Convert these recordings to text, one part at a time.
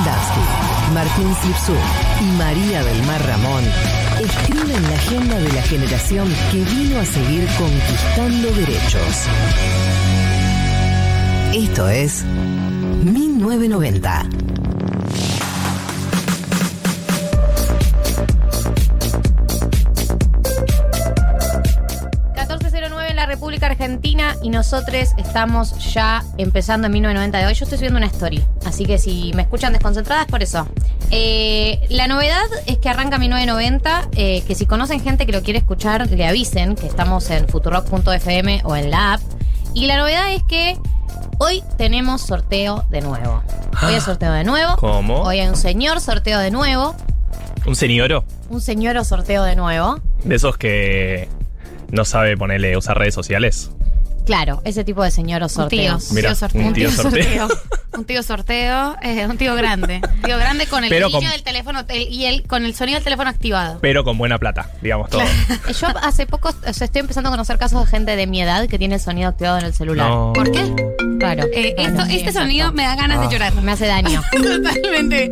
Moldansky, Martín Slipsú y María del Mar Ramón escriben la agenda de la generación que vino a seguir conquistando derechos. Esto es 1990. Argentina y nosotros estamos ya empezando en 1990 de hoy. Yo estoy subiendo una story, así que si me escuchan desconcentradas por eso. Eh, la novedad es que arranca 1990, eh, que si conocen gente que lo quiere escuchar, le avisen que estamos en futurock.fm o en la app. Y la novedad es que hoy tenemos sorteo de nuevo. Hoy hay sorteo de nuevo. ¿Cómo? Hoy hay un señor sorteo de nuevo. Un señoro Un señor sorteo de nuevo. de esos que no sabe ponerle usar redes sociales. Claro, ese tipo de señor Un tío, sorteos. un Mira, tío sorteo. un tío sorteo. Un tío sorteo, eh, un tío grande. Un tío grande con el brillo con- del teléfono el- y el, con el sonido del teléfono activado. Pero con buena plata, digamos todo. Yo hace poco o sea, estoy empezando a conocer casos de gente de mi edad que tiene el sonido activado en el celular. No. ¿Por qué? Claro. Eh, Claro, esto, sí, este exacto. sonido me da ganas Ah. de llorar. me hace daño. Totalmente.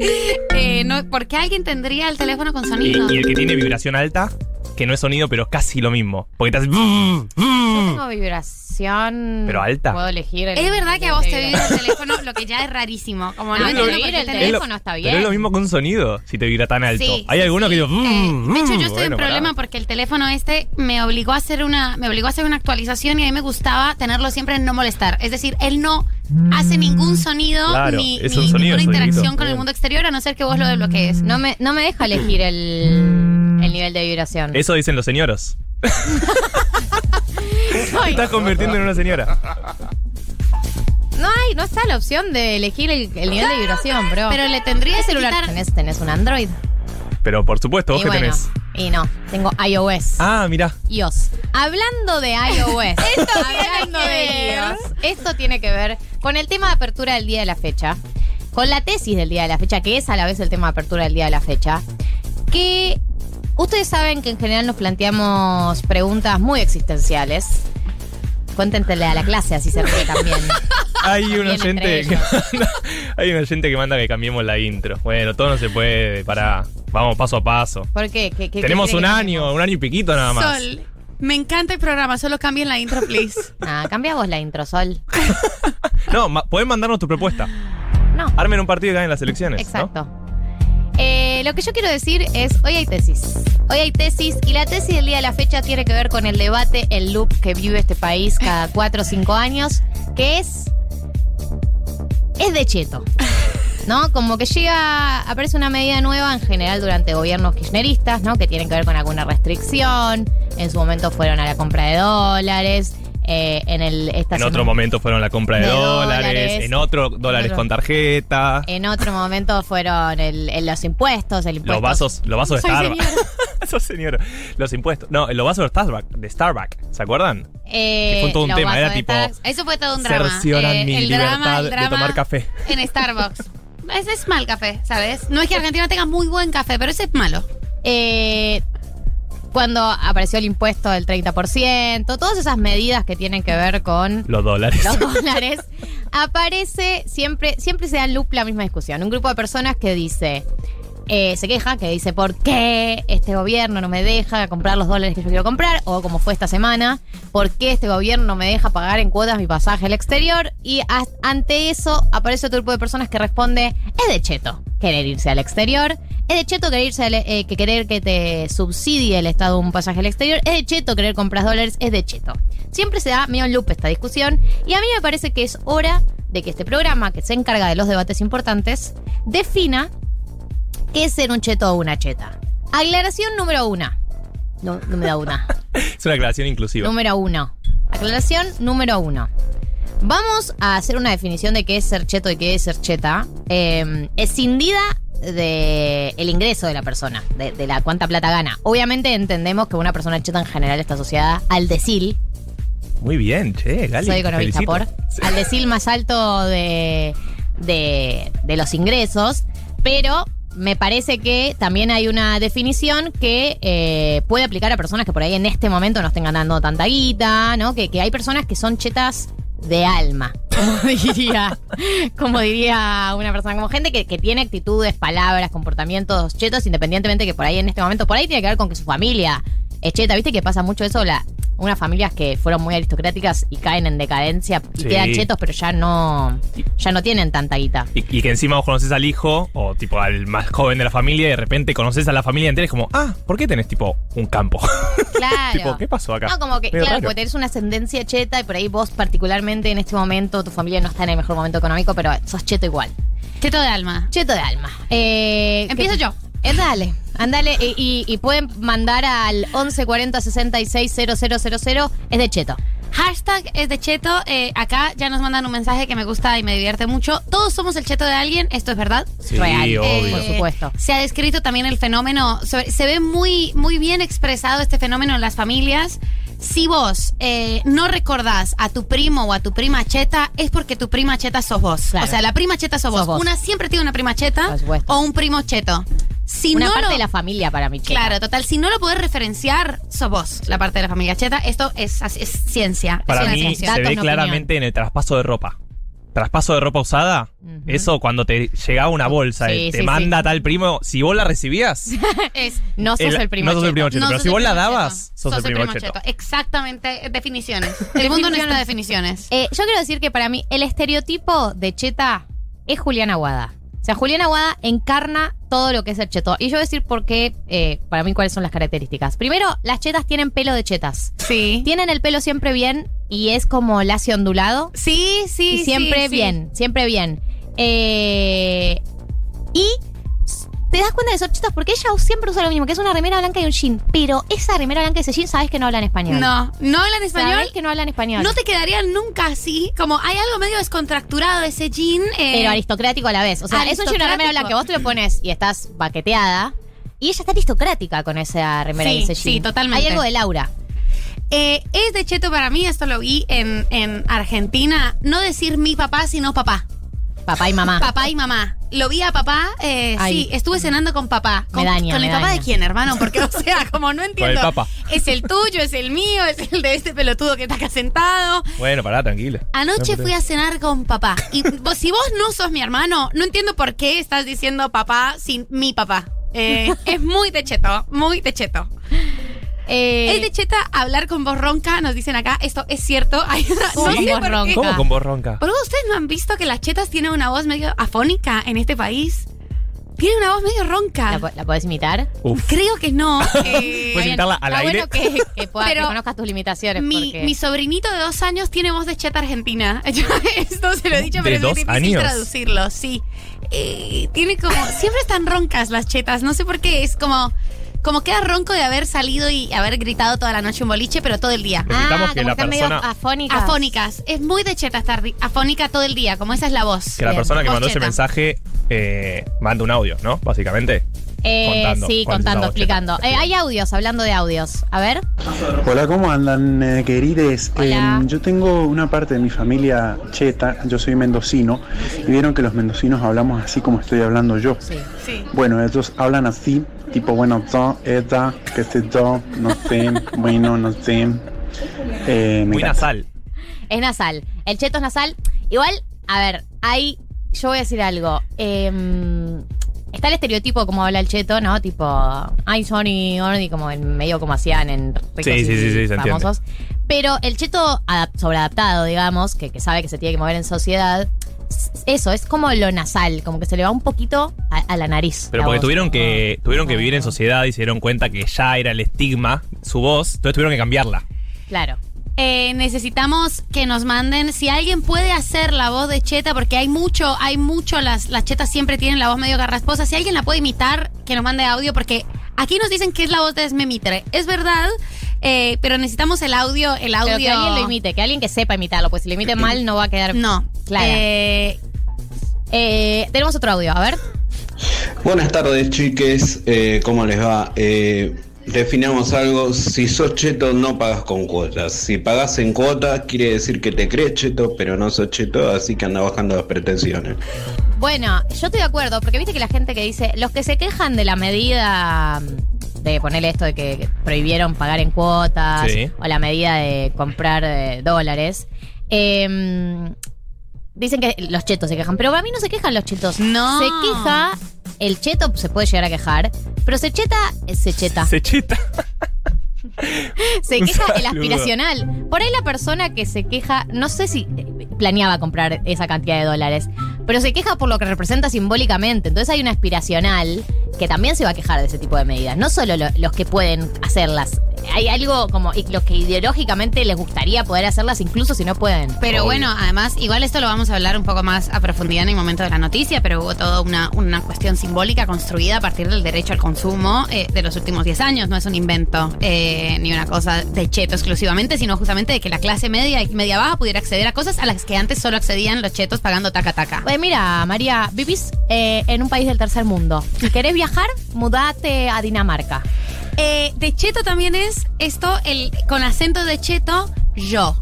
Eh, no, ¿Por qué alguien tendría el teléfono con sonido? y el que tiene vibración alta, que no es sonido, pero casi lo mismo. Porque te hace. Yo tengo vibración. Pero alta. Puedo elegir. el- Es verdad que a vos te vibra el teléfono, lo que ya es rarísimo. Como No, no, qué el teléfono. está bien. Pero es lo mismo con un sonido, si te vibra tan alto. Sí, Hay sí, algunos sí. que digo. Eh, "Mm, de hecho, yo mm", estoy bueno, en problema pará. porque el teléfono este me obligó a hacer una, me obligó a hacer una actualización y a mí me gustaba tenerlo siempre en no molestar. Es decir, él no hace ningún sonido Claro, ni, sonido, ninguna sonidito, interacción con el mundo exterior a no ser que vos lo desbloquees. No me, no me deja elegir el, el nivel de vibración. Eso dicen los señoros. Te estás convirtiendo en una señora. no hay, no está la opción de elegir el, el nivel de vibración, bro. Pero le tendría ¿Qué que celular quitar- tenés? ¿Tenés un Android? Pero por supuesto, vos y que bueno, tenés. y no, tengo iOS. Ah, mira. iOS. Hablando de iOS. esto hablando que de ver. iOS. Esto tiene que ver con el tema de apertura del día de la fecha. Con la tesis del día de la fecha, que es a la vez el tema de apertura del día de la fecha. Que ustedes saben que en general nos planteamos preguntas muy existenciales. Cuéntenle a la clase, así se ríe también. Hay un oyente que manda, hay un oyente que manda que cambiemos la intro. Bueno, todo no se puede, para Vamos paso a paso. ¿Por qué? ¿Qué- qué- Tenemos qué un año, un año y piquito nada más. Sol, me encanta el programa, solo cambien la intro, please. Ah, cambia vos la intro, Sol. No, ma- podés mandarnos tu propuesta. No. Armen un partido y ganen las elecciones. ¿no? Eh, lo que yo quiero decir es, hoy hay tesis. Hoy hay tesis y la tesis del día de la fecha tiene que ver con el debate, el loop que vive este país cada cuatro o cinco años, que es... Es de cheto. ¿No? Como que llega, aparece una medida nueva en general durante gobiernos kirchneristas, ¿no? Que tienen que ver con alguna restricción. En su momento fueron a la compra de dólares. Eh, en el esta En otro momento fueron la compra de, De dólares, dólares. en otro dólares otro- con tarjeta. En otro momento fueron el- el- los impuestos, el impuesto. Los vasos, los vasos de Starbucks. Sos señora. Los impuestos. No, los vasos de Starbucks, de Starbucks, ¿se acuerdan? Eh, Que fue todo un tema, era tipo- Starbucks. Eso fue todo un drama. Cercioran Eh, mi el libertad drama, el de tomar café. En Starbucks. Ese es mal café, ¿sabes? No es que Argentina tenga muy buen café, pero ese es malo. Eh, cuando apareció el impuesto del 30%, todas esas medidas que tienen que ver con Los dólares. los dólares, aparece siempre, siempre se da en loop la misma discusión. Un grupo de personas que dice, eh, se queja, que dice, ¿por qué este gobierno no me deja comprar los dólares que yo quiero comprar? O como fue esta semana, ¿por qué este gobierno no me deja pagar en cuotas mi pasaje al exterior? Y ante eso aparece otro grupo de personas que responde, es de cheto querer irse al exterior. Es de cheto querer, irse eh, que querer que te subsidie el Estado un pasaje al exterior. Es de cheto querer comprar dólares. Es de cheto. Siempre se da medio en loop esta discusión. Y a mí me parece que es hora de que este programa, que se encarga de los debates importantes, defina qué es ser un cheto o una cheta. Aclaración número uno. No, no me da una. Es una aclaración inclusiva. Número uno. Aclaración número uno. Vamos a hacer una definición de qué es ser cheto y qué es ser cheta. Eh, escindida de el ingreso de la persona, de, de la cuánta plata gana. Obviamente entendemos que una persona cheta en general está asociada al decil. Muy bien, che, Gali. Soy economista felicito. por. Sí. Al decil más alto de, de, de los ingresos. Pero me parece que también hay una definición que eh, puede aplicar a personas que por ahí en este momento no estén ganando tanta guita, ¿no? Que, que hay personas que son chetas de alma. como diría, como diría una persona, como gente que, que tiene actitudes, palabras, comportamientos chetos, independientemente que por ahí en este momento, por ahí tiene que ver con que su familia es cheta, viste que pasa mucho eso, la, unas familias que fueron muy aristocráticas y caen en decadencia y Sí. quedan chetos, pero ya no, ya no tienen tanta guita. Y, y que encima vos conoces al hijo o tipo al más joven de la familia y de repente conoces a la familia entera y es como, ah, ¿por qué tenés tipo un campo? Claro. tipo, ¿qué pasó acá? No, como que, Medio claro, raro. porque tenés una ascendencia cheta y por ahí vos particularmente en este momento, tu familia no está en el mejor momento económico, pero sos cheto igual. Cheto de alma. Cheto de alma. Eh, Empiezo que- yo. Eh, dale, ándale y, y- y pueden mandar al 1140 66 000, es de cheto. Hashtag es de cheto. eh, acá ya nos mandan un mensaje que me gusta y me divierte mucho. Todos somos el cheto de alguien. Esto es verdad. Sí, Real, obvio. eh, por supuesto. Se ha descrito también el fenómeno. sobre- se ve muy, muy bien expresado este fenómeno en las familias. Si vos eh, no recordás a tu primo o a tu prima cheta, es porque tu prima cheta sos vos. Claro. O sea, la prima cheta sos, Sos vos. vos. Una siempre tiene una prima cheta o un primo cheto. Si Una no parte lo- de la familia para mí, cheta. Claro, total. Si no lo podés referenciar, sos vos, la parte de la familia cheta. Esto es, ciencia. Para es mí ciencia. se Datos, ve no claramente en el traspaso de ropa. Traspaso de ropa usada, eso cuando te llegaba una bolsa, Sí, te sí, manda sí. tal primo, si vos la recibías, Es- No sos el, primo no sos el primo cheto, no pero sos si el vos la dabas, cheto. sos, el primo, cheto. Exactamente. Definiciones. El mundo necesita definiciones. Eh, yo quiero decir que para mí el estereotipo de cheta es Juliana Aguada. O sea, Juliana Aguada encarna todo lo que es el cheto. Y yo voy a decir por qué, eh, para mí, cuáles son las características. Primero, las chetas tienen pelo de chetas. Sí. Tienen el pelo siempre bien y es como lacio ondulado. Sí, sí, y siempre sí, sí. bien, siempre bien. Eh, y te das cuenta de esos chetas porque ella siempre usa lo mismo, que es una remera blanca y un jean. Pero esa remera blanca y ese jean, sabes que no hablan español. No, no hablan español. Sabes que no hablan español. No te quedarían nunca así. Como hay algo medio descontracturado de ese jean. eh, pero aristocrático a la vez. O sea, es un jean una remera blanca, vos te lo pones y estás baqueteada. Y ella está aristocrática con esa remera y ese jean. sí, totalmente. Hay algo de Laura. eh, es de cheto para mí, esto lo vi en, en Argentina. No decir mi papá, sino papá. Papá y mamá. Papá y mamá. Lo vi a papá, eh, Ay. sí, estuve cenando con papá. Me ¿Con, daña, ¿con me el papá daña. de quién, hermano? Porque, o sea, como no entiendo. el papa. Es el tuyo, es el mío, es el de este pelotudo que está acá sentado. Bueno, pará, tranquila. Anoche No, fui a cenar con papá. Y vos- si vos no sos mi hermano, no entiendo por qué estás diciendo papá sin mi papá. Eh, es muy de cheto, muy de cheto. Eh, Es de cheta hablar con voz ronca, nos dicen acá. Esto es cierto. ¿Cómo no con sé voz por qué. ronca? ¿Cómo con voz ronca? ¿Por qué ustedes no han visto que las chetas tienen una voz medio afónica en este país? Tienen una voz medio ronca. ¿La, la podés imitar? Uf. Creo que no. Eh, ¿Puedes imitarla al Está aire? bueno que, que, pueda- Pero que conozcas tus limitaciones. mi, porque- mi sobrinito de dos años tiene voz de cheta argentina. Yo esto se lo he dicho, ¿De pero es muy difícil años? traducirlo. Sí. Eh, tiene como. Siempre están roncas las chetas. No sé por qué. Es como. Como queda ronco de haber salido y haber gritado toda la noche un boliche, pero todo el día. Necesitamos que como la están medio persona- afónicas. Afónicas. Es muy de cheta estar afónica todo el día, como esa es la voz. Que la Bien. persona que mandó ese mensaje eh, manda un audio, ¿no? Básicamente. Eh, Contando sí, cuál es contando, voz explicando. cheta. Eh, hay audios, hablando de audios. A ver. Hola, ¿cómo andan, eh, querides? Hola. Eh, yo tengo una parte de mi familia cheta, yo soy mendocino, y vieron que los mendocinos hablamos así como estoy hablando yo. Sí. Sí. Bueno, ellos hablan así, tipo, bueno, to, eta, que sé yo, no sé, bueno, no sé. Eh, Muy encanta. nasal. Es nasal. El cheto es nasal. Igual, a ver, hay. Yo voy a decir algo. Em, está el estereotipo como habla el cheto, ¿no? Tipo, ay, Sony, Orny, como en medio como hacían en ricos Sí, y sí, sí, sí, se famosos. Pero el cheto adap- sobreadaptado, digamos, que, que sabe que se tiene que mover en sociedad. Eso, es como lo nasal, como que se le va un poquito a, a la nariz. Pero la porque voz. tuvieron que, tuvieron que vivir en sociedad y se dieron cuenta que ya era el estigma, su voz, entonces tuvieron que cambiarla. Claro. Eh, necesitamos que nos manden si alguien puede hacer la voz de Cheta, porque hay mucho, hay mucho, las, las chetas siempre tienen la voz medio garrasposa. Si alguien la puede imitar, que nos mande audio, porque aquí nos dicen que es la voz de Esme Mitre. Es verdad, eh, pero necesitamos el audio, el audio. Pero que alguien lo imite, que alguien que sepa imitarlo, pues si lo imite mal no va a quedar. No, Claro. Eh, Eh, tenemos otro audio, a ver. Buenas tardes, chiques. Eh, ¿Cómo les va? Eh, definamos algo. Si sos cheto, no pagas con cuotas. Si pagas en cuotas, quiere decir que te crees cheto, pero no sos cheto, así que anda bajando las pretensiones. Bueno, yo estoy de acuerdo, porque viste que la gente que dice, los que se quejan de la medida de ponerle esto de que prohibieron pagar en cuotas Sí. o la medida de comprar eh, dólares, eh, dicen que los chetos se quejan, pero a mí no se quejan los chetos. No. Se queja, el cheto se puede llegar a quejar, pero se cheta, se cheta. Se cheta. Se queja el aspiracional. Por ahí la persona que se queja, no sé si planeaba comprar esa cantidad de dólares, pero se queja por lo que representa simbólicamente. Entonces hay una aspiracional que también se va a quejar de ese tipo de medidas. No solo lo- los que pueden hacerlas. Hay algo como y los que ideológicamente les gustaría poder hacerlas incluso si no pueden. Pero Obvio. bueno, además, igual esto lo vamos a hablar un poco más a profundidad en el momento de la noticia, pero hubo toda una, una cuestión simbólica construida a partir del derecho al consumo eh, de los últimos 10 años. No es un invento eh, ni una cosa de cheto exclusivamente, sino justamente de que la clase media y media baja pudiera acceder a cosas a las que antes solo accedían los chetos pagando taca taca. Pues mira, María, vivís eh, en un país del tercer mundo. Si querés viajar, mudate a Dinamarca. Eh, de cheto también es esto, el con acento de cheto, yo.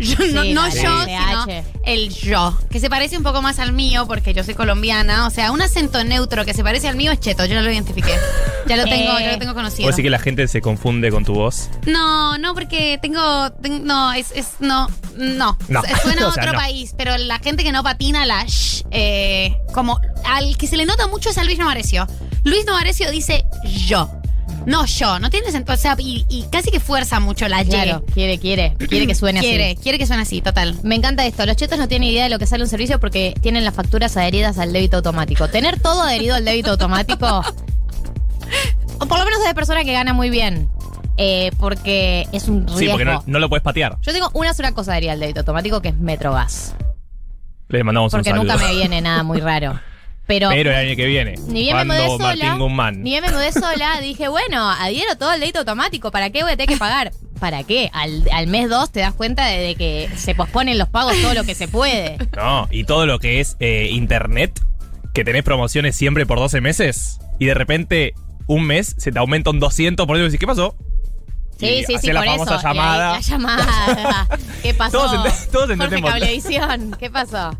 Yo, no Sí, no yo, sino el yo, que se parece un poco más al mío porque yo soy colombiana. O sea, un acento neutro que se parece al mío es cheto, yo lo identifiqué. Ya lo tengo, Eh, ya lo tengo conocido. ¿Puedo decir que la gente se confunde con tu voz? No, no, porque tengo, ten- no, es, es, no, no, No. Suena a O sea, otro no. país, pero la gente que no patina la sh, eh, como al que se le nota mucho es a Luis Novarecio. Luis Novarecio dice yo, no yo, no tiene sentido, o sea, y, y casi que fuerza mucho la Y. Claro, quiere, quiere, quiere que suene quiere, así. quiere que suene así, total. Me encanta esto. Los chetos no tienen idea de lo que sale un servicio porque tienen las facturas adheridas al débito automático. Tener todo adherido al débito automático, o por lo menos de persona que gana muy bien, eh, porque es un riesgo. Sí, porque no, no lo puedes patear. Yo tengo una sola cosa adherida al débito automático que es Metrogas. Le mandamos Porque un saludo. nunca me viene nada muy raro. Pero, Pero el año que viene. ni bien me mudé sola. Guzmán. Ni bien me mudé sola, dije, bueno, adhiero todo al débito automático. ¿Para qué voy a tener que pagar? ¿Para qué? Al, al mes 2 te das cuenta de, de que se posponen los pagos todo lo que se puede. No, y todo lo que es eh, internet, que tenés promociones siempre por 12 meses, y de repente un mes se te aumenta un 200 por decís, ¿qué pasó? Sí, sí, sí, la por famosa eso. Llamada. la llamada. ¿Qué pasó? Todos ent- todos Jorge entendemos. Cablevisión, ¿qué pasó?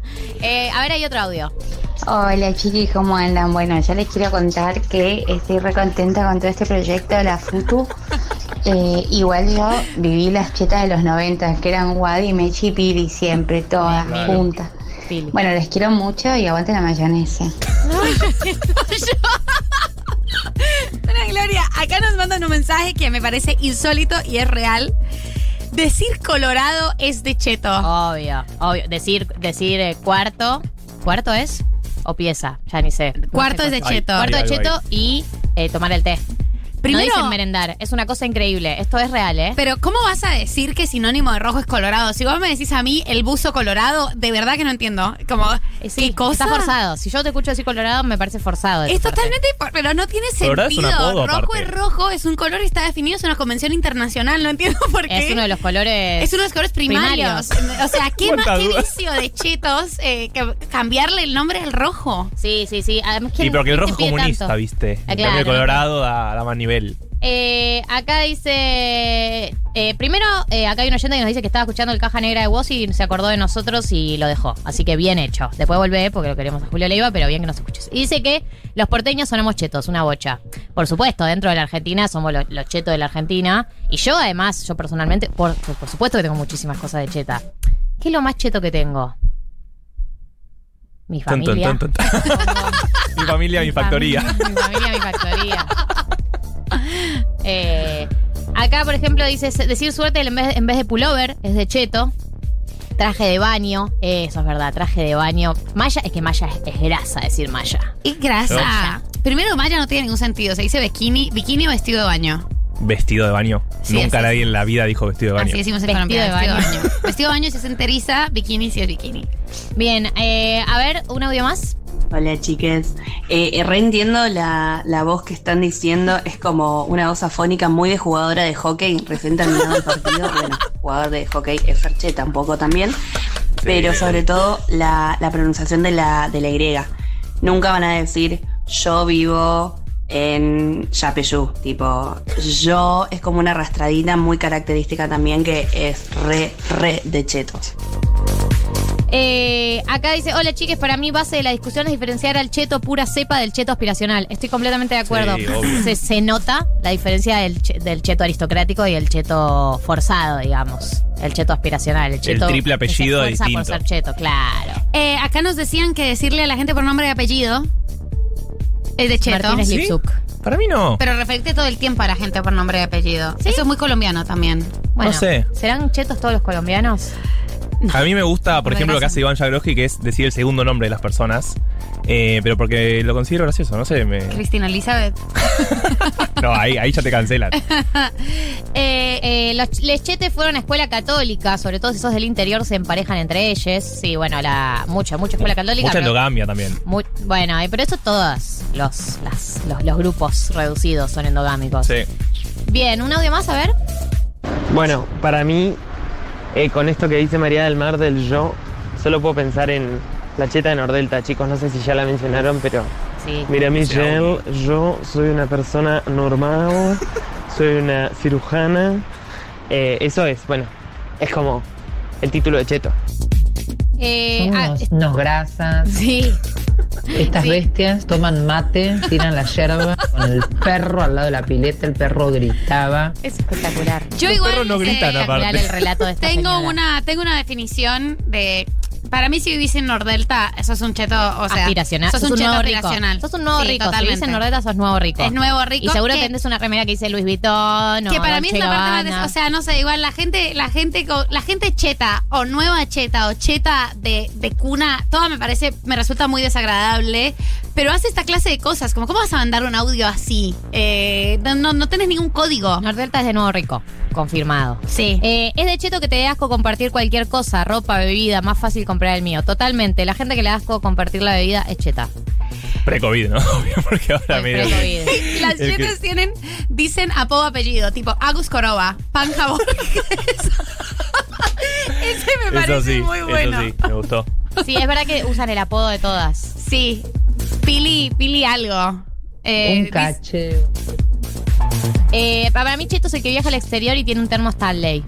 Eh, a ver, hay otro audio. Hola chiquis, ¿cómo andan? Bueno, yo les quiero contar que estoy re contenta con todo este proyecto de la FUTU. Eh, igual yo viví las chetas de los 90, que eran Wadi, Mechi y Piri siempre, todas Claro. juntas. Pili. Bueno, les quiero mucho y aguanten la mayonesa. Ana Gloria, acá nos mandan un mensaje que me parece insólito y es real. Decir colorado es de cheto. Obvio, obvio. Decir, decir eh, cuarto. ¿Cuarto es? ¿O pieza? Ya ni sé. Cuarto es de cheto. Cuarto de cheto y eh, tomar el té. Primero- No dicen merendar. Es una cosa increíble. Esto es real, ¿eh? Pero ¿cómo vas a decir que sinónimo de rojo es colorado? Si vos me decís a mí el buzo colorado, de verdad que no entiendo. Como, Eh, sí, ¿qué cosa? Está forzado. Si yo te escucho decir colorado, me parece forzado. Es totalmente, pero no tiene Colorado es un sentido. apodo, rojo aparte. es rojo, es un color y está definido, es una convención internacional, no entiendo por qué. Es uno de los colores. Es uno de los colores primarios. O sea, ¿qué más vicio de chetos eh, que cambiarle el nombre al rojo? Sí, sí, sí. Además, ¿quién- Sí, pero que el rojo es comunista, tanto? ¿viste? Cambio claro, el colorado da, da más nivel. Eh, acá dice. eh, primero, eh, acá hay un oyente que nos dice que estaba escuchando el caja negra de voz y se acordó de nosotros y lo dejó. Así que bien hecho. Después volvé porque lo queremos a Julio Leiva, pero bien que nos escuches. Y dice que los porteños sonamos chetos, una bocha. Por supuesto, dentro de la Argentina somos los, los chetos de la Argentina. Y yo, además, yo personalmente, por, por, por supuesto que tengo muchísimas cosas de cheta. ¿Qué es lo más cheto que tengo? Mi familia. mi familia, mi factoría. Mi familia, mi factoría. Eh, acá, por ejemplo, dice decir suerte en vez, en vez de pullover es de cheto. Traje de baño, eso es verdad, traje de baño. Maya, es que Maya es, es grasa decir Maya. Y grasa. Grasa. Primero, Maya no tiene ningún sentido. Se dice bikini, bikini o vestido de baño. Vestido de baño. Sí, Nunca nadie en la vida dijo vestido de baño. Así decimos en Vestido Colombia. de vestido de baño. baño. vestido de baño si es enteriza, bikini si es bikini. Bien, eh, a ver, un audio más. Hola chiques, eh, eh, reentiendo la, la voz que están diciendo, es como una voz afónica muy de jugadora de hockey, referente al final del partido, bueno, jugador de hockey es Fercheta un poco también, pero sobre todo la, la pronunciación de la, de la Y. Nunca van a decir yo vivo en Yapeyú, tipo yo es como una arrastradita muy característica también que es re, re de chetos. Eh, acá dice, hola chiques, para mí base de la discusión es diferenciar al cheto pura cepa del cheto aspiracional. Estoy completamente de acuerdo. Sí, se, se nota la diferencia del, che- del cheto aristocrático y el cheto forzado, digamos. El cheto aspiracional. El, cheto triple que se apellido distinto. por ser cheto, claro. Eh, acá nos decían que decirle a la gente por nombre y apellido es de cheto. Martínez ¿Sí? Lipsuk. Para mí no. Pero referirte todo el tiempo a la gente por nombre y apellido. Eso es muy colombiano también. Bueno, No sé. ¿serán chetos todos los colombianos? A mí me gusta, por Me ejemplo, lo que hace Iván Jagroski, que es decir el segundo nombre de las personas. Eh, pero porque lo considero gracioso, no sé. Me... Cristina Elizabeth. No, ahí, ahí ya te cancelan. Eh, eh, los lechetes fueron a escuela católica, sobre todo si sos del interior se emparejan entre ellos. Sí, bueno, la mucha, mucha escuela católica. Mucha pero- endogamia también. Muy- bueno, eh, pero eso todos los, las- los, los grupos reducidos son endogámicos. Sí. Bien, un audio más, a ver. Bueno, para mí, eh, con esto que dice María del Mar del yo, solo puedo pensar en la cheta de Nordelta, chicos. No sé si ya la mencionaron, pero Sí. mira, Michelle, yo soy una persona normal, soy una cirujana. Eh, eso es, bueno, es como el título de cheto. Eh, ah, unos, unos grasas. sí. Estas Sí. bestias toman mate, tiran la yerba con el perro al lado de la pileta, el perro gritaba. Es espectacular. Yo Los igual perros no eh, gritan, aparte. Espectacular el relato de esta tengo señora. una, tengo una definición de. Para mí, si vivís en Nordelta, eso es un cheto, o sea, aspiracional. Sos, un, cheto nuevo rico. aspiracional. Sos un nuevo Sí, rico. totalmente. Si vivís en Nordeta, sos nuevo rico. Es nuevo rico. Y seguro que- tenés una remera que dice Luis Vuitton. o que para mí es la parte más o sea no sé igual la gente la gente la gente cheta o nueva cheta o cheta de, de cuna todo me parece me resulta muy desagradable pero hace esta clase de cosas como cómo vas a mandar un audio así Eh, no, no tenés ningún código Nordelta es de nuevo rico. Confirmado. sí Eh, es de cheto que te dé asco compartir cualquier cosa, ropa, bebida, más fácil comprar el mío. Totalmente. La gente que le da asco compartir la bebida es cheta. Pre-COVID, ¿no? Obvio, Porque ahora medio. pre-COVID. las que- chetas tienen dicen apodo apellido tipo Agus Coroba Panja ese me parece Eso sí, muy bueno eso sí, me gustó. Sí, es verdad que usan el apodo de todas. Sí. Pili, Pili algo. Eh, Un cache. Eh, para mí, Cheto es el que viaja al exterior y tiene un termo Stanley.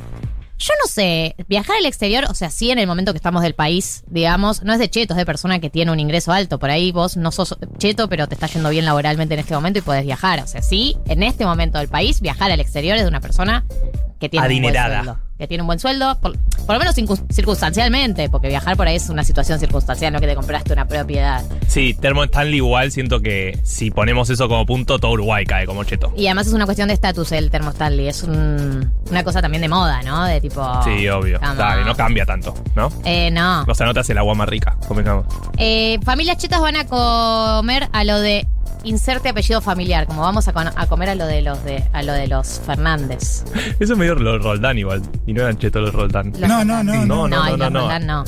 Yo no sé, viajar al exterior, o sea, sí en el momento que estamos del país, digamos, no es de cheto, es de persona que tiene un ingreso alto. Por ahí vos no sos cheto, pero te está yendo bien laboralmente en este momento y podés viajar. O sea, sí, en este momento del país, viajar al exterior es de una persona que tiene Adinerada. un. Que tiene un buen sueldo, por, por lo menos circun- circunstancialmente, porque viajar por ahí es una situación circunstancial, no que te compraste una propiedad. Sí, Termo Stanley igual siento que si ponemos eso como punto, todo Uruguay cae como cheto. Y además es una cuestión de estatus el termo Stanley, es un- una cosa también de moda, ¿no? De tipo... Sí, obvio. Dale, no cambia tanto, ¿no? Eh, no. Te hace el agua más rica, convengamos. Eh, familias chetas van a comer a lo de inserte apellido familiar, como vamos a, con- a comer a lo de los de a lo de los Fernández. Eso es medio los Roldán igual. Y no eran chetos los Roldán. Los No, no, no, No, no. no, y no, los no. Roldán no.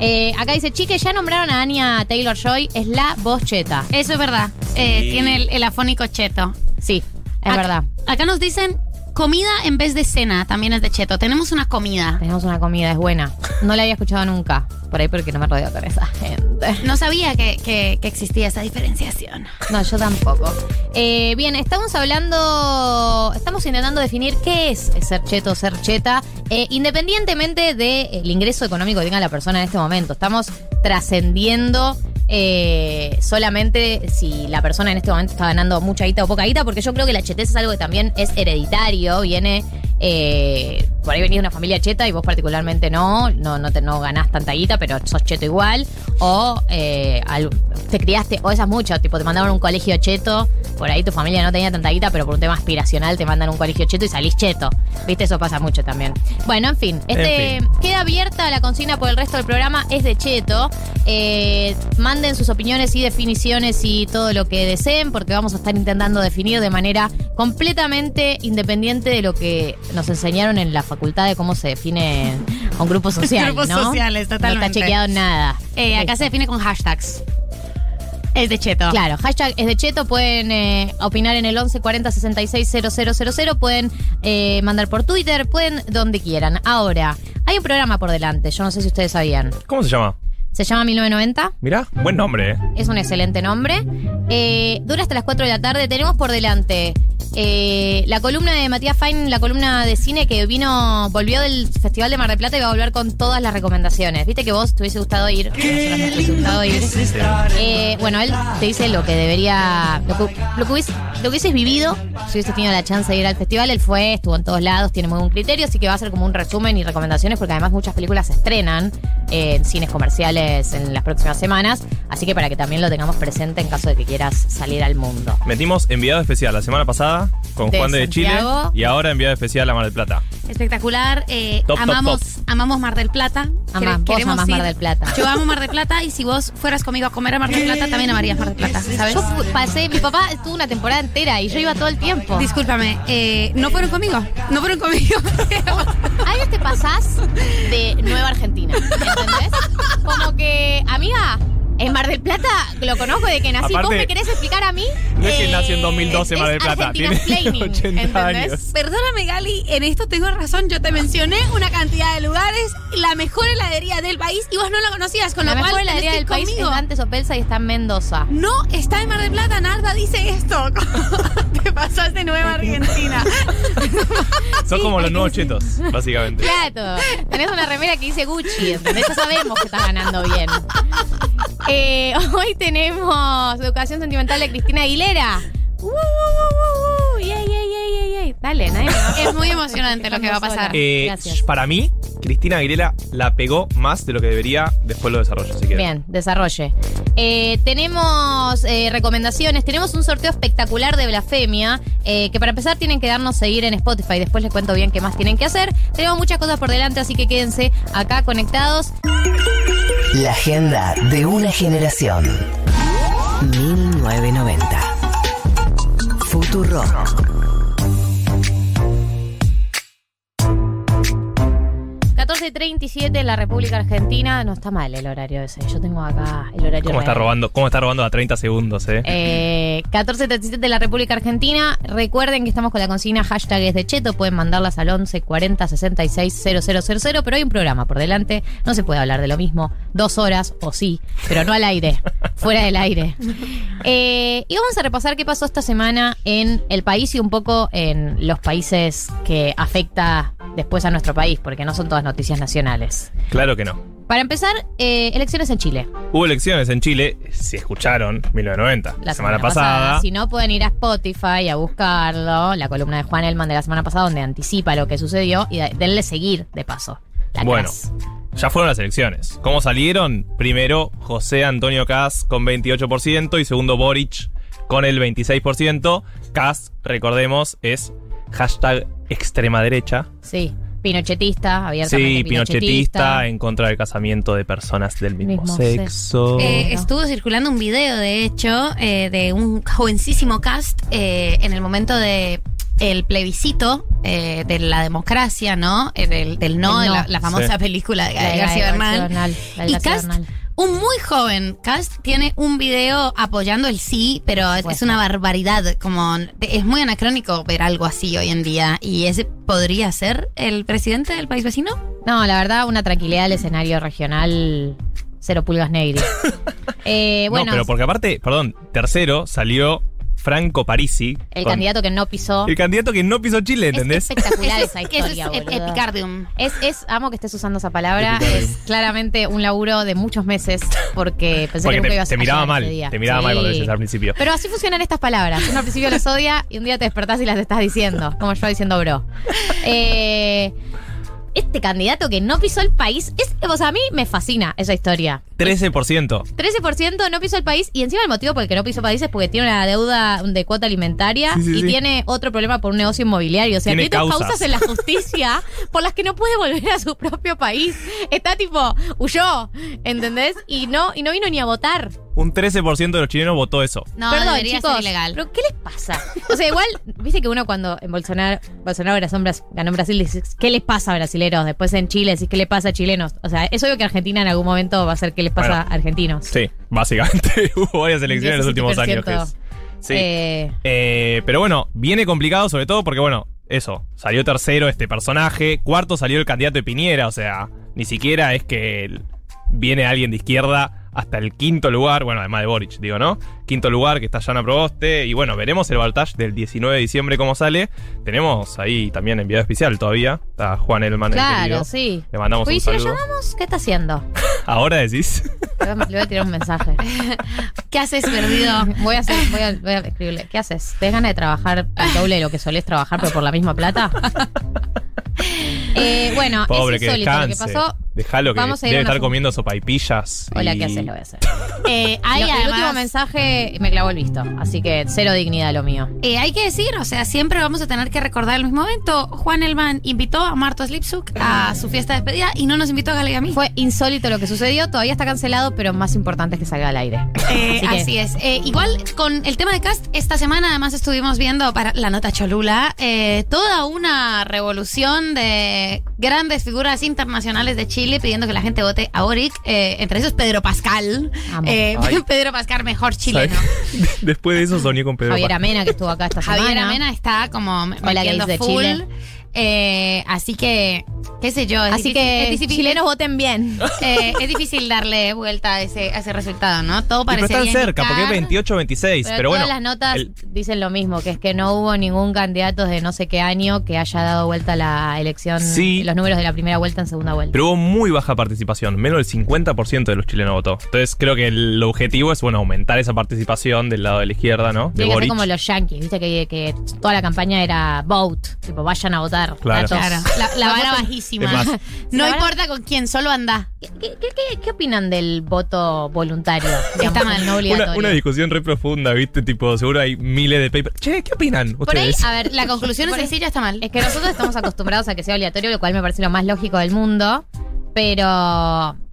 Eh, acá dice, chique, ya nombraron a Anya Taylor Joy, es la voz cheta. Eso es verdad. Eh, Sí. tiene el, el afónico cheto. Sí, es verdad. Acá nos dicen comida en vez de cena. También es de cheto. Tenemos una comida. Tenemos una comida, es buena. No la había escuchado nunca. Por ahí porque no me rodeo con esa gente. No sabía que, que- que existía esa diferenciación. No, yo tampoco. Eh, bien, estamos hablando, estamos intentando definir qué es ser cheto o ser cheta, eh, independientemente del ingreso económico que tenga la persona en este momento. Estamos trascendiendo eh, solamente si la persona en este momento está ganando mucha guita o poca guita, porque yo creo que la chetez es algo que también es hereditario, viene... eh, por ahí venís de una familia cheta y vos particularmente no, no, no, te, no ganás tanta guita, pero sos cheto igual. O eh, al- te criaste, o esas muchas, tipo te mandaron a un colegio cheto, por ahí tu familia no tenía tanta guita, pero por un tema aspiracional te mandan a un colegio cheto y salís cheto. Viste, eso pasa mucho también. Bueno, en fin, este En queda abierta la consigna por el resto del programa, es de cheto. Eh, manden sus opiniones y definiciones y todo lo que deseen, porque vamos a estar intentando definir de manera completamente independiente de lo que nos enseñaron en la facultad de cómo se define a un grupo social. Grupos ¿no? sociales, No totalmente. está chequeado nada. Eh, acá se define con hashtags. Es de cheto. Claro, hashtag es de Cheto, pueden eh, opinar en el 11 40 66 000, pueden eh, mandar por Twitter, pueden donde quieran. Ahora, hay un programa por delante, yo no sé si ustedes sabían. ¿Cómo se llama? Se llama 1990, Mirá, buen nombre, ¿eh? es un excelente nombre. Eh, dura hasta las 4 de la tarde, tenemos por delante eh, la columna de Matías Fein, la columna de cine que vino, volvió del Festival de Mar del Plata y va a volver con todas las recomendaciones. Viste que vos te hubiese gustado ir. hubiese gustado. Eh, bueno, él te dice lo que debería, lo que, lo que hubiese- lo que hubieses vivido si hubieses tenido la chance de ir al festival. Él fue, estuvo en todos lados, tiene muy buen criterio, así que va a ser como un resumen y recomendaciones porque además muchas películas se estrenan eh, en cines comerciales en las próximas semanas. Así que para que también lo tengamos presente en caso de que quieras salir al mundo. Metimos enviado especial la semana pasada con De Juan de Chile y ahora enviado especial a Mar del Plata. Espectacular. eh, Top, amamos, top. amamos Mar del Plata. Amá, Quere- vos Mar del Plata. Yo amo Mar del Plata y si vos fueras conmigo a comer a Mar del Plata, también amarías Mar del Plata, ¿sabes? Yo pasé, mi papá estuvo una temporada entera y yo iba todo el tiempo. Discúlpame, eh, no fueron conmigo. No fueron conmigo. A veces te pasás de Nueva Argentina, ¿entendés? Como que, amiga, en Mar del Plata lo conozco de que nací. ¿Vos me querés explicar a mí? No es que Eh, nació en 2012 Mar del Plata, Argentina tiene explaining, 80 ¿entendés? años. Perdóname, Gali, en esto tengo razón. Yo te mencioné una cantidad de lugares, la mejor heladería del país y vos no la conocías, con La lo cual mejor heladería del país conmigo. es Dantes Opelsa y está en Mendoza. No, está en Mar del Plata, Narda dice esto. Te pasaste Nueva Argentina. Son como los nuevos chetos, básicamente. Claro, tenés una remera que dice Gucci, ¿entendés? Ya sabemos que estás ganando bien. Eh, hoy tenemos Educación Sentimental de Cristina Aguilera. Uh, uh, uh, uh, uh, yay, yay, yay. Dale, nadie me- Es muy emocionante lo que va a pasar. Eh, Gracias. para mí, Cristina Aguilera la pegó más de lo que debería, después lo desarrollo, si quieres. Bien, desarrolle. Eh, tenemos eh, recomendaciones, tenemos un sorteo espectacular de blasfemia, eh, que para empezar tienen que darnos seguir en Spotify, después les cuento bien qué más tienen que hacer. Tenemos muchas cosas por delante, así que quédense acá conectados. La agenda de una generación. 1990. Futuro. 14.37 en la República Argentina, no está mal el horario ese, yo tengo acá el horario ¿Cómo está robando, cómo está robando a 30 segundos, eh? Eh, 1437 de la República Argentina. Recuerden que estamos con la consigna hashtag es de Cheto. Pueden mandarlas al 11 40 66 000. Pero hay un programa por delante. No se puede hablar de lo mismo. Dos horas, o sí, pero no al aire. fuera del aire. Eh, y vamos a repasar qué pasó esta semana en el país y un poco en los países que afecta después a nuestro país, porque no son todas noticias nacionales. Claro que no. Para empezar, eh, elecciones en Chile. Hubo elecciones en Chile, si escucharon, 1990, la, semana, pasada. Si no, pueden ir a Spotify a buscarlo, la columna de Juan Elman de la semana pasada, donde anticipa lo que sucedió y denle seguir de paso. La Bueno, ya fueron las elecciones. ¿Cómo salieron? Primero, José Antonio Cas con 28% y segundo, Boric con el 26%. Cas, recordemos, es hashtag extrema derecha. Sí, pinochetista, abiertamente Sí, pinochetista. pinochetista en contra del casamiento de personas del mismo, Mismo sexo. Eh, estuvo circulando un video, de hecho, eh, de un jovencísimo cast eh, en el momento de el plebiscito eh, de la democracia, ¿no? Eh, del, del no, El no. de la, la famosa Sí. película de García Bernal. Y Cast, Bernal. Un muy joven Cast, tiene un video apoyando el sí, pero es, una barbaridad. Como es muy anacrónico ver algo así hoy en día. ¿Y ese podría ser el presidente del país vecino? No, la verdad, una tranquilidad del escenario regional, cero pulgas negri. Eh, bueno, no, pero porque aparte, perdón, tercero salió Franco Parisi. el con- candidato que no pisó. El candidato que no pisó Chile, Es ¿entendés? espectacular esa es historia, ep- boludo. epicardium. Es, es, amo que estés usando esa palabra. Epicardium. Es claramente un laburo de muchos meses porque pensé Porque que nunca te, ibas te a miraba mal, ese día. te miraba mal cuando decías al principio. Pero así funcionan estas palabras. Uno al principio las odia y un día te despertás y las estás diciendo, como yo diciendo bro. Eh, este candidato que no pisó el país, es, o sea, a mí me fascina esa historia. 13%. 13% no pisó el país y encima el motivo por el que no pisó el país es porque tiene una deuda de cuota alimentaria Sí, sí, y sí. tiene otro problema por un negocio inmobiliario. O sea, Tiene causas en la justicia por las que no puede volver a su propio país. Está tipo, huyó, ¿entendés? Y no, y no vino ni a votar. Un 13% de los chilenos votó eso. No, Perdón, debería chicos, ser ilegal. ¿Pero qué les pasa? O sea, igual, viste que uno cuando en Bolsonaro, Bolsonaro ganó, en Brasil, dices, ¿qué les pasa a brasileros? Después en Chile decís, ¿qué le pasa a chilenos? O sea, es obvio que Argentina en algún momento va a ser ¿qué les pasa Bueno. a argentinos? Sí, básicamente hubo varias elecciones en los últimos años. que 17%. es- Sí. Eh, Eh, pero bueno, viene complicado sobre todo porque, bueno, eso, salió tercero este personaje, cuarto salió el candidato de Piñera, o sea, ni siquiera es que viene alguien de izquierda hasta el quinto lugar, bueno, además de Boric, digo, ¿no? Quinto lugar que está Jana Proboste. Y bueno, veremos el Baltage del 19 de diciembre cómo sale. Tenemos ahí también enviado especial todavía. Está Juan Elman. el Claro, querido. sí. Le mandamos ¿Y un si lo llamamos? ¿Qué está haciendo? Ahora decís. Le voy a- tirar un mensaje. ¿Qué haces, perdido? Voy a, hacer, voy, a, voy a escribirle. ¿Qué haces? ¿Te ganas de trabajar el doble de lo que solés trabajar, pero por la misma plata? Eh, bueno, Pobre, es que insólito lo que pasó. Déjalo que Vamos a ir debe estar comiendo sopaipillas. Hola, y- ¿qué haces? Lo voy a hacer. Eh, hay Lo- el además- último mensaje me clavó el visto, así que cero dignidad lo mío. Eh, hay que decir, o sea, siempre vamos a tener que recordar el mismo evento. Juan Elman invitó a Marta Slipsuk a su fiesta de despedida y no nos invitó a Gale y a mí. Fue insólito lo que sucedió, todavía está cancelado, pero más importante es que salga al aire. Eh, Así que- así es. Eh, igual con el tema de cast, esta semana además estuvimos viendo para la nota Cholula eh, toda una revolución de grandes figuras internacionales de Chile pidiendo que la gente vote a Boric. Eh, entre esos Pedro Pascal. Amo. Eh. Pedro Pascal, mejor chileno. ¿Sabes? Después de eso soñé con Pedro Javier Pascal. Amena, que estuvo acá esta Javier semana. Amena está como Hola, metiendo de full. Chile. Eh, así que, qué sé yo. es Así difícil- que es difícil- chilenos voten bien. eh, es difícil darle vuelta a ese, a ese resultado, ¿no? Todo Y pero parece están cerca, porque es 28-26. Pero, Pero, bueno. todas las notas el- dicen lo mismo, que es que no hubo ningún candidato de no sé qué año que haya dado vuelta a la elección, Sí. los números de la primera vuelta en segunda vuelta. Pero hubo muy baja participación, menos del 50% de los chilenos votó. Entonces creo que el objetivo es, bueno, aumentar esa participación del lado de la izquierda, ¿no? De Tiene que ser como los yankees, viste que, que toda la campaña era vote, tipo vayan a votar. Claro. Claro, la, la vara bajísima. No La vara- importa con quién, solo anda. ¿Qué, qué, qué- qué opinan del voto voluntario? Digamos, mal. no Una, obligatorio. una discusión re profunda, ¿viste? Tipo, seguro hay miles de papers. Che, ¿qué opinan Por ahí, ustedes? a ver, La conclusión es sencilla, está mal. Es que nosotros estamos acostumbrados a que sea obligatorio, lo cual me parece lo más lógico del mundo, pero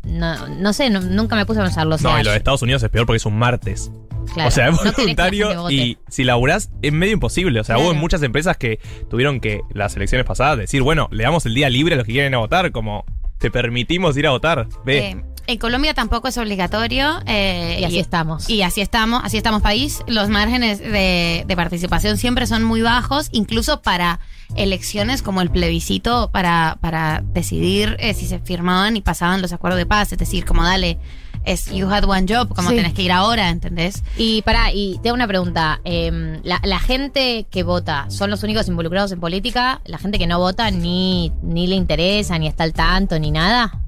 no, no sé, no- nunca me puse a pensarlo. O sea, no, y lo de Estados Unidos es peor porque es un martes. Claro, o sea, es voluntario y si laburás es medio imposible. O sea, Claro. hubo muchas empresas que tuvieron que, las elecciones pasadas, decir, bueno, le damos el día libre a los que quieren ir a votar, como te permitimos ir a votar. Ve. Eh, en Colombia tampoco es obligatorio. eh, Y así estamos. Y así estamos, así estamos país. Los márgenes de, de participación siempre son muy bajos, incluso para elecciones como el plebiscito para, para decidir eh, si se firmaban y pasaban los acuerdos de paz. Es decir, como dale, es you had one job, como Sí. tenés que ir ahora, ¿entendés? Y pará, y te hago una pregunta. em, la, la gente que vota, ¿son los únicos involucrados en política? ¿La gente que no vota ni, ni le interesa, ni está al tanto, ni nada?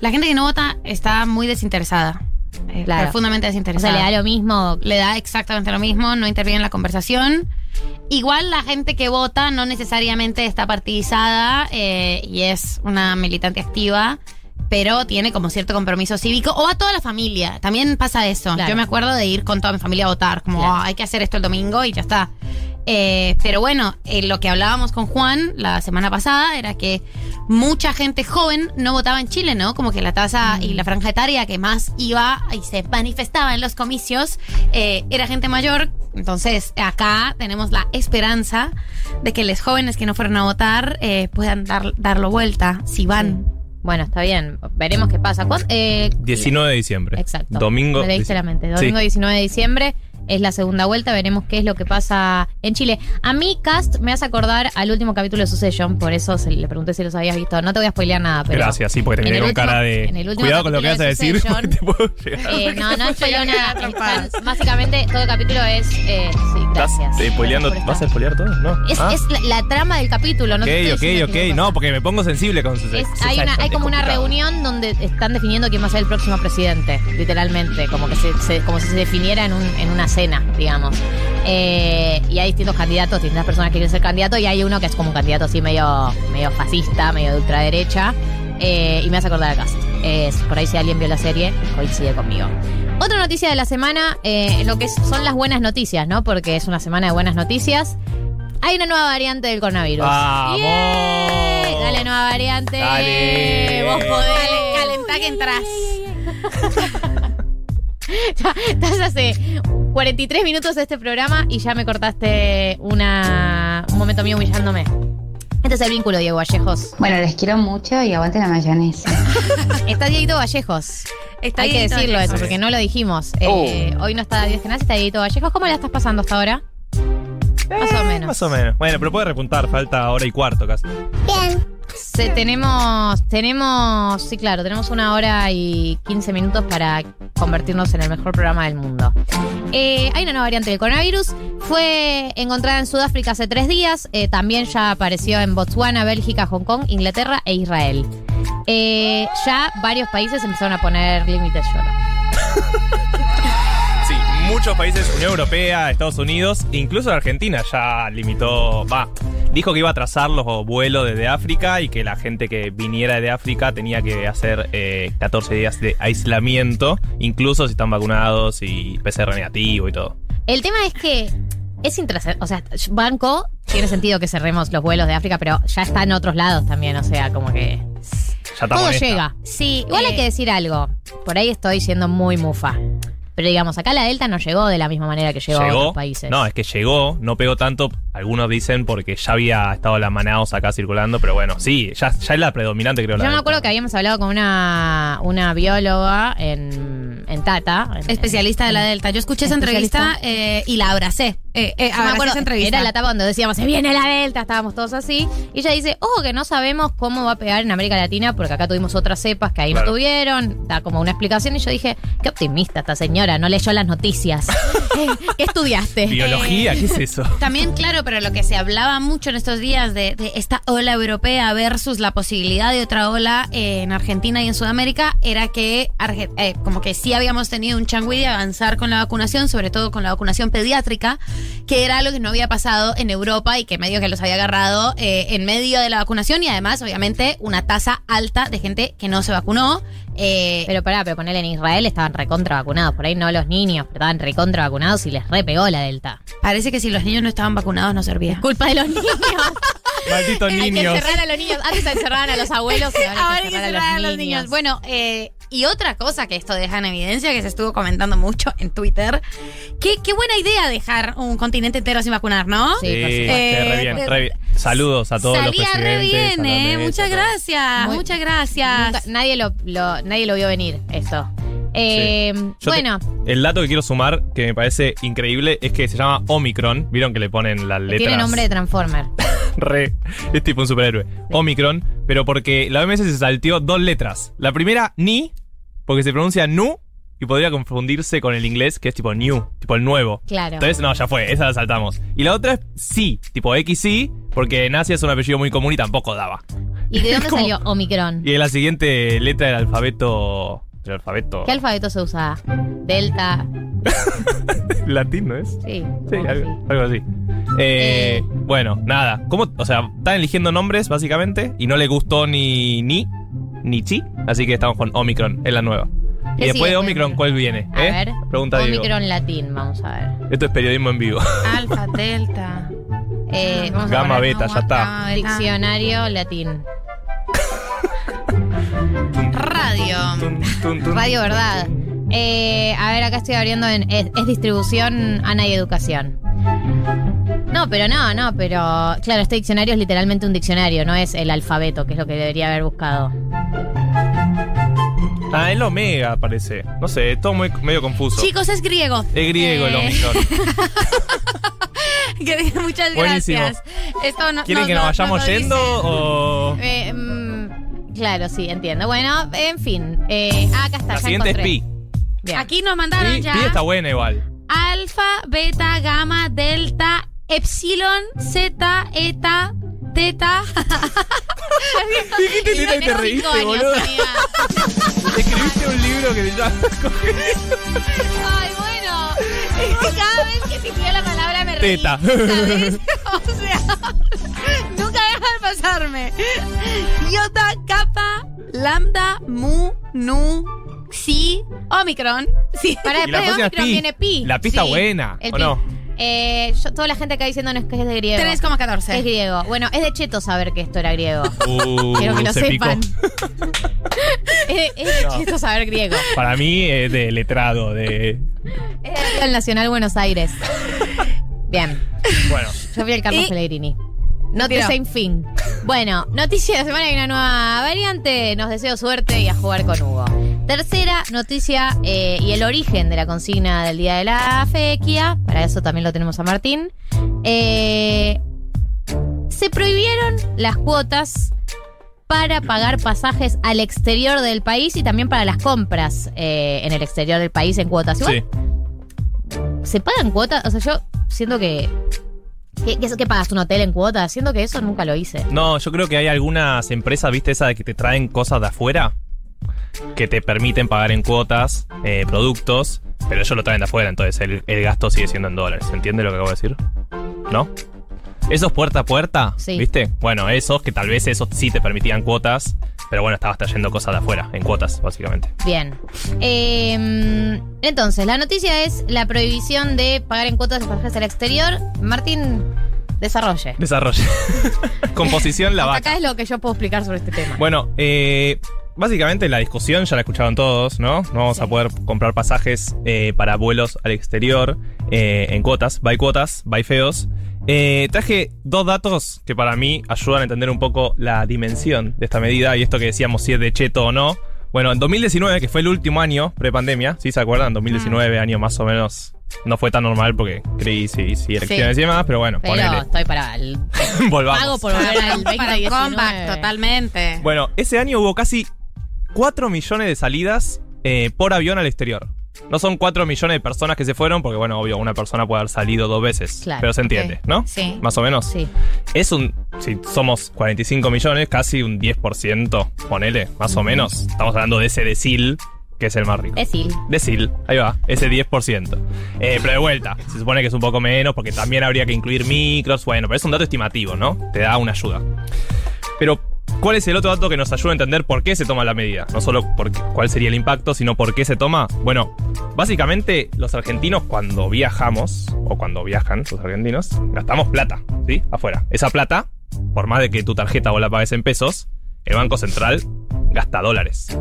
La gente que no vota está muy desinteresada. eh, Claro. Profundamente O sea, desinteresada. le da lo mismo. le da exactamente lo mismo, no interviene en la conversación. Igual la gente que vota no necesariamente está partidizada eh, y es una militante activa, pero tiene como cierto compromiso cívico o a toda la familia. También pasa eso. Claro. Yo me acuerdo de ir con toda mi familia a votar, como Claro. "Ah, hay que hacer esto el domingo y ya está. Eh, pero bueno, eh, lo que hablábamos con Juan la semana pasada era que mucha gente joven no votaba en Chile, ¿no? Como que la tasa y la franja etaria que más iba y se manifestaba en los comicios eh, era gente mayor. Entonces, acá tenemos la esperanza de que los jóvenes que no fueron a votar puedan dar, darlo vuelta si van. Bueno, está bien. Veremos qué pasa. ¿Cuán- eh, 19 de diciembre. Exacto. Domingo. Me leíste la mente. Sí. Domingo 19 de diciembre es la segunda vuelta. Veremos qué es lo que pasa en Chile. A mí, Cast, me hace acordar al último capítulo de Succession. Por eso se- le pregunté si los habías visto. No te voy a spoilear nada, pero. Gracias, sí, porque te con último- cara en el de. Cuidado con lo que vas a de decir, Succession, te puedo. Eh, no, no spoileo nada. Básicamente, todo el capítulo es. eh, sí, ¿Estás gracias. eh, spoileando? Gracias por ¿Vas a spoilear todo? No. Es, Ah. es la, la trama del capítulo, no te estoy Ok, diciendo ok, ok. No, porque me pongo sensible con su Es- hay, una, hay como una reunión donde están definiendo quién va a ser el próximo presidente, literalmente, como que se, se- como si se definiera en, un- en una cena, digamos. Eh, y hay distintos candidatos, distintas personas que quieren ser candidato, y hay uno que es como un candidato así medio, medio fascista, medio de ultraderecha, eh, y me hace acordar a Cast. Es, por ahí si alguien vio la serie, coincide conmigo. Otra noticia de la semana, eh, lo que son las buenas noticias, ¿no? Porque es una semana de buenas noticias. Hay una nueva variante del coronavirus. ¡Vamos! Dale, nueva variante. Dale. Vos podés. Calen- calentá que entras. Estás hace 43 minutos de este programa y ya me cortaste una, un momento mío humillándome. Este es el vínculo, Diego Vallejos. Bueno, les quiero mucho y aguante la mayonesa. Está Dieguito Vallejos. Está Hay que decirlo Vallejos. eso, porque no lo dijimos. Eh, hoy no está Diego Genás, está Dieguito Vallejos. ¿Cómo la estás pasando hasta ahora? Más o menos. Más o menos. Bueno, pero puede repuntar, falta hora y cuarto casi. Bien. Tenemos, tenemos, sí, claro, tenemos una hora y 15 minutos para convertirnos en el mejor programa del mundo. Eh, hay una nueva variante del coronavirus. Fue encontrada en Sudáfrica hace tres días. eh, también ya apareció en Botswana, Bélgica, Hong Kong, Inglaterra e Israel. Eh, ya varios países empezaron a poner límites lloro. Muchos países, Unión Europea, Estados Unidos, incluso Argentina ya limitó, va, dijo que iba a trazar los vuelos desde África y que la gente que viniera de África tenía que hacer eh, 14 días de aislamiento, incluso si están vacunados y PCR negativo y todo. El tema es que es intrascendente. O sea, Banco tiene sentido que cerremos los vuelos de África, pero ya está en otros lados también. O sea, como que Ya estamos todo llega. Sí, Igual hay eh, que decir algo. Por ahí estoy siendo muy mufa. Pero digamos, acá la Delta no llegó de la misma manera que llegó, a otros países. no, es que llegó, no pegó tanto, algunos dicen porque ya había estado la Manaos acá circulando, pero bueno, sí, ya, ya es la predominante creo. la Yo me Delta. acuerdo que habíamos hablado con una, una bióloga en, en Tata. en- especialista de la Delta. Yo escuché esa entrevista eh, y la abracé. Eh, eh, me acuerdo, esa entrevista. era la etapa donde decíamos, se viene la Delta, estábamos todos así. Y ella dice, ojo que no sabemos cómo va a pegar en América Latina, porque acá tuvimos otras cepas que ahí Claro. no tuvieron. Da como una explicación. Y yo dije, qué optimista esta señora, no leyó las noticias. Eh, ¿Qué estudiaste? Biología, ¿qué es eso? También, claro, pero lo que se hablaba mucho en estos días de, de esta ola europea versus la posibilidad de otra ola eh, en Argentina y en Sudamérica era que Arge- eh, como que sí habíamos tenido un changüí de avanzar con la vacunación, sobre todo con la vacunación pediátrica, que era algo que no había pasado en Europa y que medio que los había agarrado eh, en medio de la vacunación y además, obviamente, una tasa alta de gente que no se vacunó. Eh, Pero pará, pero ponele en Israel estaban recontra vacunados. Por ahí no los niños, pero estaban recontra vacunados y les repegó la Delta. parece que si los niños no estaban vacunados no servía. Culpa de los niños. Malditos Hay que niños. encerrar a los niños. Antes se encerraban a los abuelos y ahora, Ahora hay que encerrar a los, niños. Bueno, eh, y otra cosa que esto deja en evidencia, que se estuvo comentando mucho en Twitter, qué, qué buena idea dejar un continente entero sin vacunar, ¿no? Sí, Sí, por sí, supuesto. re bien, re bien. Saludos a todos los Salía presidentes. re bien, a la ¿eh? mesa, Muchas gracias, Muy- muchas gracias. Nunca- nadie, lo, lo- nadie lo vio venir, esto. Eh, te- bueno, el dato que quiero sumar, que me parece increíble, es que se llama Omicron. ¿Vieron que le ponen las letras? tiene nombre de Transformer. Re. Es tipo un superhéroe. Omicron, pero porque la OMS se salteó dos letras. La primera, ni, porque se pronuncia nu y podría confundirse con el inglés, que es tipo new, tipo el nuevo. Claro. Entonces, no, ya fue, esa la saltamos. Y la otra es sí, tipo XY, porque en Asia es un apellido muy común y tampoco daba. ¿Y de dónde salió Omicron? Y en la siguiente letra del alfabeto. Del alfabeto. ¿Qué alfabeto se usa? Delta. Latín, ¿no es? Sí. Sí, algo, algo así. Eh, Bueno, nada. ¿Cómo? O sea, están eligiendo nombres, básicamente, y no le gustó ni ni, ni chi, así que estamos con Omicron, es la nueva. Y ¿Qué después sigue, de Omicron? ¿cuál viene? A ¿Eh? ver. Pregunta Diego. Omicron latín, vamos a ver. Esto es periodismo en vivo. Alfa, delta. Eh, Vamos a Gamma, poner beta, ya está. beta. diccionario latín. Radio. Radio Verdad. Eh, a ver, acá estoy abriendo en. Es, es distribución, Ana y Educación. No, pero no, no, pero. Claro, este diccionario es literalmente un diccionario, no es el alfabeto, que es lo que debería haber buscado. Ah, el Omega, parece. No sé, es todo muy, medio confuso. Chicos, es griego. es griego el Eh, Omicron. que- Muchas Buenísimo. gracias. Esto no, ¿Quieren no- que nos no- vayamos yendo o.? Eh, mm, claro, sí, entiendo. Bueno, en fin. Eh, acá está. La ya siguiente es encontré. Pi. Bien. Aquí nos mandaron Pi, ya Pi está buena igual. alfa, beta, gamma, delta, epsilon, zeta, eta, teta. Dijiste Y teta y te reíste, años, boludo. Escribiste un libro que se llama. Ay, bueno. Es que cada vez que se escribió la palabra me reí. Teta. ¿Sabes? O sea, nunca deja de pasarme. Iota, kappa, lambda, mu, nu, si, omicron. Sí. Para después de Omicron Pi. viene Pi. La pista Sí, buena, ¿o Pi. no? Eh, yo- toda la gente acá diciéndonos que es de griego. 3,14. Es griego. Bueno, es de cheto saber que esto era griego. Uh, Quiero que lo se sepan. es, es de No. cheto saber griego. Para mí es de letrado, de. Es del Nacional Buenos Aires. Bien. Bueno. Yo fui el Carlos Y- Pellegrini. Noticia sin fin. Bueno, noticia de la semana hay una nueva variante. Nos deseo suerte y a jugar con Hugo. Tercera noticia eh, y el origen de la consigna del día de la fequia. Para eso también lo tenemos a Martín. Eh, se prohibieron las cuotas para pagar pasajes al exterior del país y también para las compras eh, en el exterior del país en cuotas. Igual, Sí. ¿Se pagan cuotas? O sea, yo siento que. ¿Qué, qué, qué pagas un hotel en cuotas? Siento que eso nunca lo hice. No, yo creo que hay algunas empresas, ¿viste? Esa de que te traen cosas de afuera que te permiten pagar en cuotas eh, productos, pero ellos lo traen de afuera, entonces el, el gasto sigue siendo en dólares. ¿Se entiende lo que acabo de decir? ¿No? Esos puerta a puerta, Sí. ¿viste? Bueno, esos que tal vez esos sí te permitían cuotas, pero bueno, estabas trayendo cosas de afuera, en cuotas, básicamente. Bien. Eh, entonces, la noticia es la prohibición de pagar en cuotas de pasajes al exterior. Martín, desarrolle. Desarrollo. Composición la vaca. Acá es lo que yo puedo explicar sobre este tema. Bueno, eh, básicamente la discusión ya la escucharon todos, ¿no? No vamos a poder comprar pasajes eh, para vuelos al exterior eh, en cuotas, by cuotas, by feos. Eh, traje dos datos que para mí ayudan a entender un poco la dimensión de esta medida y esto que decíamos si es de cheto o no. Bueno, en 2019, que fue el último año pre-pandemia, ¿sí se acuerdan? 2019, año más o menos. No fue tan normal porque crisis y elecciones y demás, pero bueno, Pero ponele. estoy para el. Volvamos. Pago por volver al Para un 2019. comeback, totalmente. Bueno, ese año hubo casi 4 millones de salidas eh, por avión al exterior. No son 4 millones de personas que se fueron, porque bueno, obvio, una persona puede haber salido dos veces. Claro, pero se entiende. ¿no? Sí. Más o menos. Sí. Es un. Si somos 45 millones, casi un 10%, ponele, más o menos. Estamos hablando de ese decil, que es el más rico. Decil. Decil, ahí va, ese 10%. Eh, pero de vuelta, se supone que es un poco menos porque también habría que incluir micros. Bueno, pero es un dato estimativo, ¿no? Te da una ayuda. Pero, ¿cuál es el otro dato que nos ayuda a entender por qué se toma la medida? No solo por cuál sería el impacto, sino por qué se toma. Bueno, básicamente los argentinos cuando viajamos, o cuando viajan los argentinos, gastamos plata, ¿sí? Afuera. Esa plata, por más de que tu tarjeta vos la pagues en pesos, el Banco Central gasta dólares.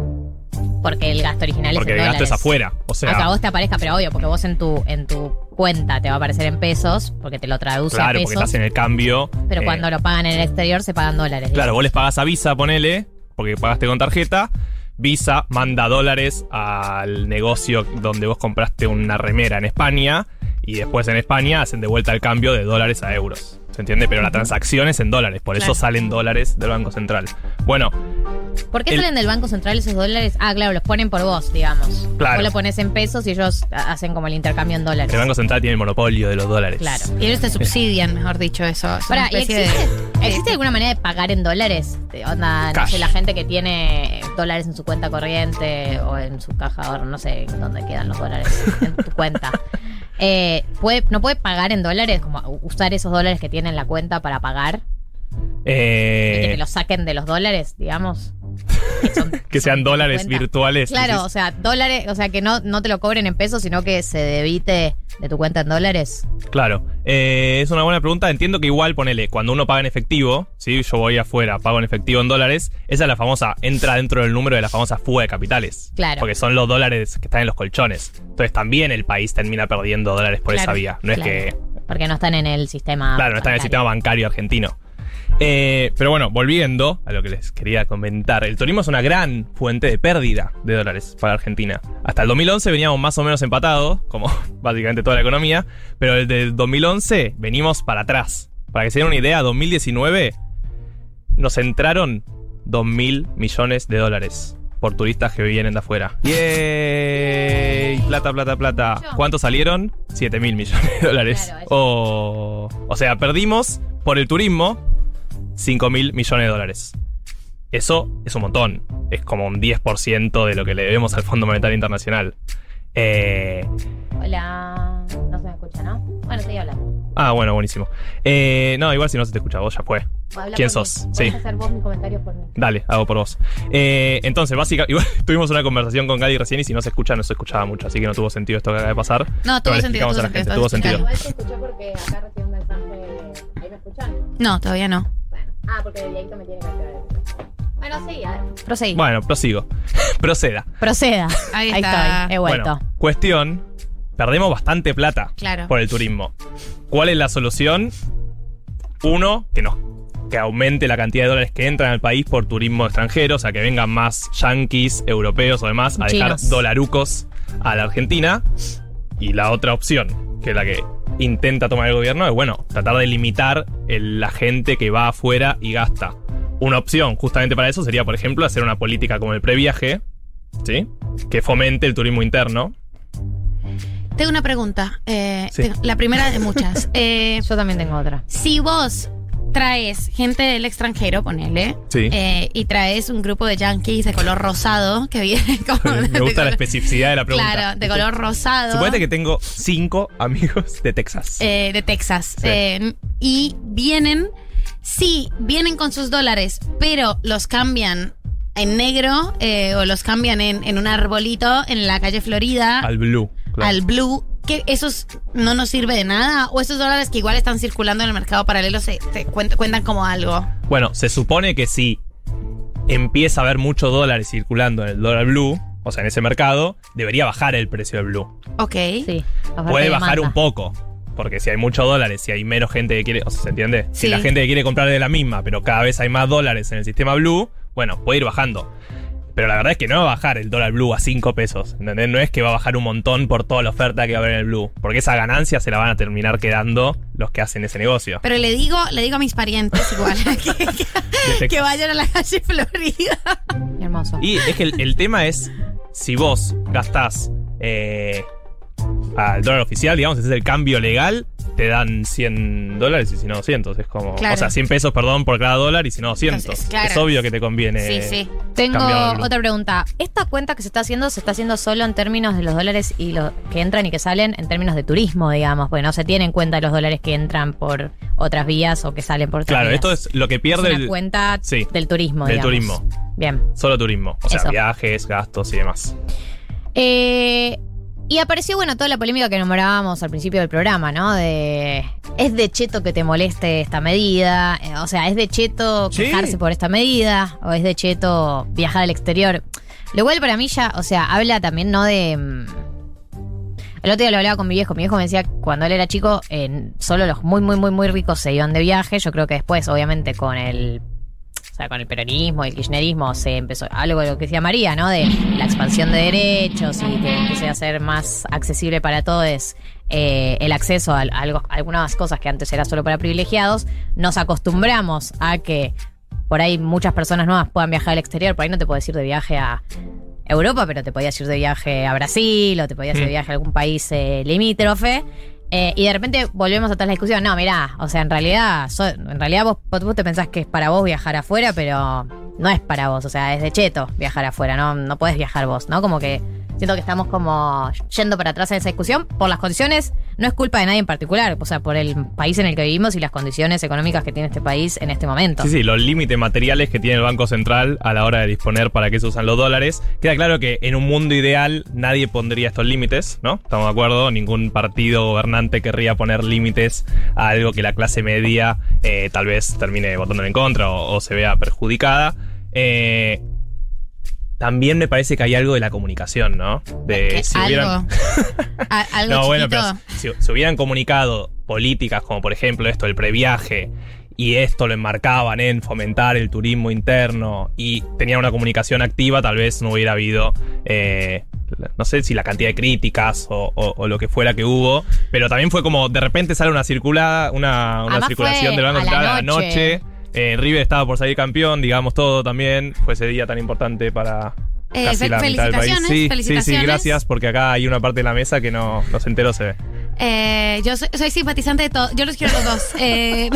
Porque el gasto original Porque es el en gasto es afuera. O sea, Aunque a vos te aparezca, pero obvio, porque vos en tu, en tu cuenta te va a aparecer en pesos, porque te lo traduce a claro, pesos. porque estás en el cambio. Pero eh, cuando lo pagan en el exterior se pagan dólares. Claro, vos les pagas a Visa, ponele, porque pagaste con tarjeta. Visa manda dólares al negocio donde vos compraste una remera en España y después en España hacen de vuelta el cambio de dólares a euros. ¿Se entiende? Pero la transacción es en dólares, por eso salen dólares del Banco Central. Bueno, ¿Por qué el- salen del Banco Central esos dólares? Ah, claro, los ponen por vos, digamos. Claro. Vos lo pones en pesos y ellos ha- hacen como el intercambio en dólares. el Banco Central tiene el monopolio de los dólares. Claro. Y ellos te subsidian, mejor dicho, eso. Es Pará, una ¿y especie existe, de- existe alguna manera de pagar en dólares? De onda, no sé, la gente que tiene dólares en su cuenta corriente o en su caja de ahorro, no sé dónde quedan los dólares en tu cuenta. Eh, ¿puede, ¿No puede pagar en dólares? Como usar esos dólares que tiene en la cuenta para pagar. Y que Eh, te los saquen de los dólares, digamos. Son- que sean dólares virtuales. Claro, decís. o sea, dólares, o sea, que no, no te lo cobren en pesos, sino que se debite de tu cuenta en dólares. Claro, Eh, es una buena pregunta. Entiendo que igual, ponele, cuando uno paga en efectivo, si yo voy afuera, pago en efectivo en dólares, esa es la famosa, entra dentro del número de la famosa fuga de capitales. Claro. Porque son los dólares que están en los colchones. Entonces también el país termina perdiendo dólares por esa vía. No claro. es que, Porque no están en el sistema. claro, no está en el sistema bancario argentino. Eh, pero bueno, volviendo a lo que les quería comentar, el turismo es una gran fuente de pérdida de dólares para Argentina. Hasta el 2011 veníamos más o menos empatados, como básicamente toda la economía, pero desde el 2011 venimos para atrás. Para que se den una idea, 2019 nos entraron 2 mil millones de dólares por turistas que vienen de afuera. ¡Yay! Plata, plata, plata. ¿Cuántos salieron? 7 mil millones de dólares. O, o sea, perdimos por el turismo 5 mil millones de dólares. Eso es un montón. Es como un 10% de lo que le debemos al Fondo Monetario Internacional. Eh, Hola. No se me escucha, ¿no? Bueno, estoy hablando. ah, bueno, buenísimo. Eh, no, igual si no se te escucha vos, ya fue. Habla ¿Quién sos? Sí. hacer vos mis comentarios por mí. Dale, hago por vos. Eh, entonces, básicamente, igual tuvimos una conversación con Gali recién y si no se escucha, no se escuchaba mucho, así que no tuvo sentido esto que acaba de pasar. No, tuvo sentido, tuvo a la sentido, gente, tuvo sentido. Igual se escuchó porque acá recibí un mensaje. ¿Ahí me escuchan? No, todavía no. Bueno. Ah, porque de Dieguito me tiene que activar el. Bueno, sí, a ver. Proseguí. Bueno, prosigo. Proceda. Proceda. Ahí está. estoy. He vuelto. Bueno, cuestión, perdemos bastante plata Claro. por el turismo. ¿Cuál es la solución? Uno, que nos que aumente la cantidad de dólares que entran al país por turismo extranjero, o sea, que vengan más yanquis, europeos o demás a dejar Chinos. dolarucos a la Argentina. Y la otra opción, que es la que intenta tomar el gobierno, es bueno, tratar de limitar el- la gente que va afuera y gasta. una opción justamente para eso sería, por ejemplo, hacer una política como el previaje, ¿sí? Que fomente el turismo interno. Tengo una pregunta. eh, Sí. tengo- la primera de muchas. Eh, Yo también tengo otra. si vos traes gente del extranjero, ponele, Sí. eh, y traes un grupo de yankees de color rosado que viene como. Me gusta la especificidad de la pregunta. Claro, de color rosado. Suponete que tengo cinco amigos de Texas. eh, de Texas. Sí. Eh, y vienen, sí, vienen con sus dólares, pero los cambian en negro eh, o los cambian en, en un arbolito en la calle Florida al blue. claro. al blue. Que ¿Esos no nos sirve de nada? ¿O esos dólares que igual están circulando en el mercado paralelo se te cuen- cuentan como algo? Bueno, se supone que si empieza a haber muchos dólares circulando en el dólar blue, o sea, en ese mercado, debería bajar el precio del blue. Ok. Sí. Puede bajar un poco. Porque si hay muchos dólares, si hay menos gente que quiere, o sea, ¿se entiende? Si la gente que quiere comprar de la misma, pero cada vez hay más dólares en el sistema blue, bueno, puede ir bajando. Pero la verdad es que no va a bajar el dólar blue a 5 pesos. ¿entendés? No es que va a bajar un montón por toda la oferta que va a haber en el blue. Porque esa ganancia se la van a terminar quedando los que hacen ese negocio. Pero le digo, le digo a mis parientes igual que, que- vayan a la calle Florida. Hermoso. Y es que el, el tema es, si vos gastás eh, al dólar oficial, digamos, ese es el cambio legal, te dan 100 dólares y si no 200. Es como, Claro. o sea, 100 pesos, perdón, por cada dólar y si no 200. Entonces, claro. Es obvio que te conviene. Sí, sí. Tengo otra pregunta. ¿Esta cuenta que se está haciendo se está haciendo solo en términos de los dólares y los que entran y que salen en términos de turismo, digamos? Porque no se tiene en cuenta los dólares que entran por otras vías o que salen por otras Claro, vías. esto es lo que pierde Es una el. cuenta Sí, del turismo, del digamos. turismo. Bien. Solo turismo. O sea, Eso. viajes, gastos y demás. Eh, y apareció, bueno, toda la polémica que nombrábamos al principio del programa, ¿no? De. ¿Es de cheto que te moleste esta medida? Eh, o sea, ¿es de cheto Sí. quejarse por esta medida? ¿O es de cheto viajar al exterior? Lo cual para mí ya, o sea, habla también, ¿no? De. mm, El otro día lo hablaba con mi viejo. Mi viejo me decía que cuando él era chico, eh, solo los muy, muy, muy, muy ricos se iban de viaje. Yo creo que después, obviamente, con el. O sea, con el peronismo y el kirchnerismo se empezó algo de lo que decía María, ¿no? De la expansión de derechos y que empiece a ser más accesible para todos eh, el acceso a, algo- a algunas cosas que antes era solo para privilegiados. Nos acostumbramos a que por ahí muchas personas nuevas puedan viajar al exterior. Por ahí no te puedes ir de viaje a Europa, pero te podías ir de viaje a Brasil o te podías ir de Mm. viaje a algún país eh, limítrofe. Eh, y de repente volvemos a toda la discusión. No, mirá, o sea, en realidad, so- en realidad vos, vos te pensás que es para vos viajar afuera, pero no es para vos. O sea, es de cheto viajar afuera, no, no podés viajar vos, ¿no? Como que siento que estamos como yendo para atrás en esa discusión por las condiciones. No es culpa de nadie en particular, o sea, por el país en el que vivimos y las condiciones económicas que tiene este país en este momento. Sí, sí, los límites materiales que tiene el Banco Central a la hora de disponer para qué se usan los dólares. Queda claro que en un mundo ideal nadie pondría estos límites, ¿no? Estamos de acuerdo, ningún partido gobernante querría poner límites a algo que la clase media eh, tal vez termine votando en contra o, o se vea perjudicada. Eh, también me parece que hay algo de la comunicación, ¿no? De si hubieran- algo no, bueno, pero si, si hubieran comunicado políticas como por ejemplo esto del previaje y esto lo enmarcaban en fomentar el turismo interno y tenían una comunicación activa, tal vez no hubiera habido, eh, no sé si la cantidad de críticas o, o- o lo que fuera que hubo, pero también fue como de repente sale una circulada, una, circulación del Banco a la Central a la noche. noche. Eh, River estaba por salir campeón, digamos todo también. Fue ese día tan importante para Eh, casi fe- la mitad del país. felicitaciones, Sí, sí, gracias, porque acá hay una parte de la mesa que no, no se enteró, se ve. Eh, yo soy, soy simpatizante de todo. Yo los quiero a los dos. Eh,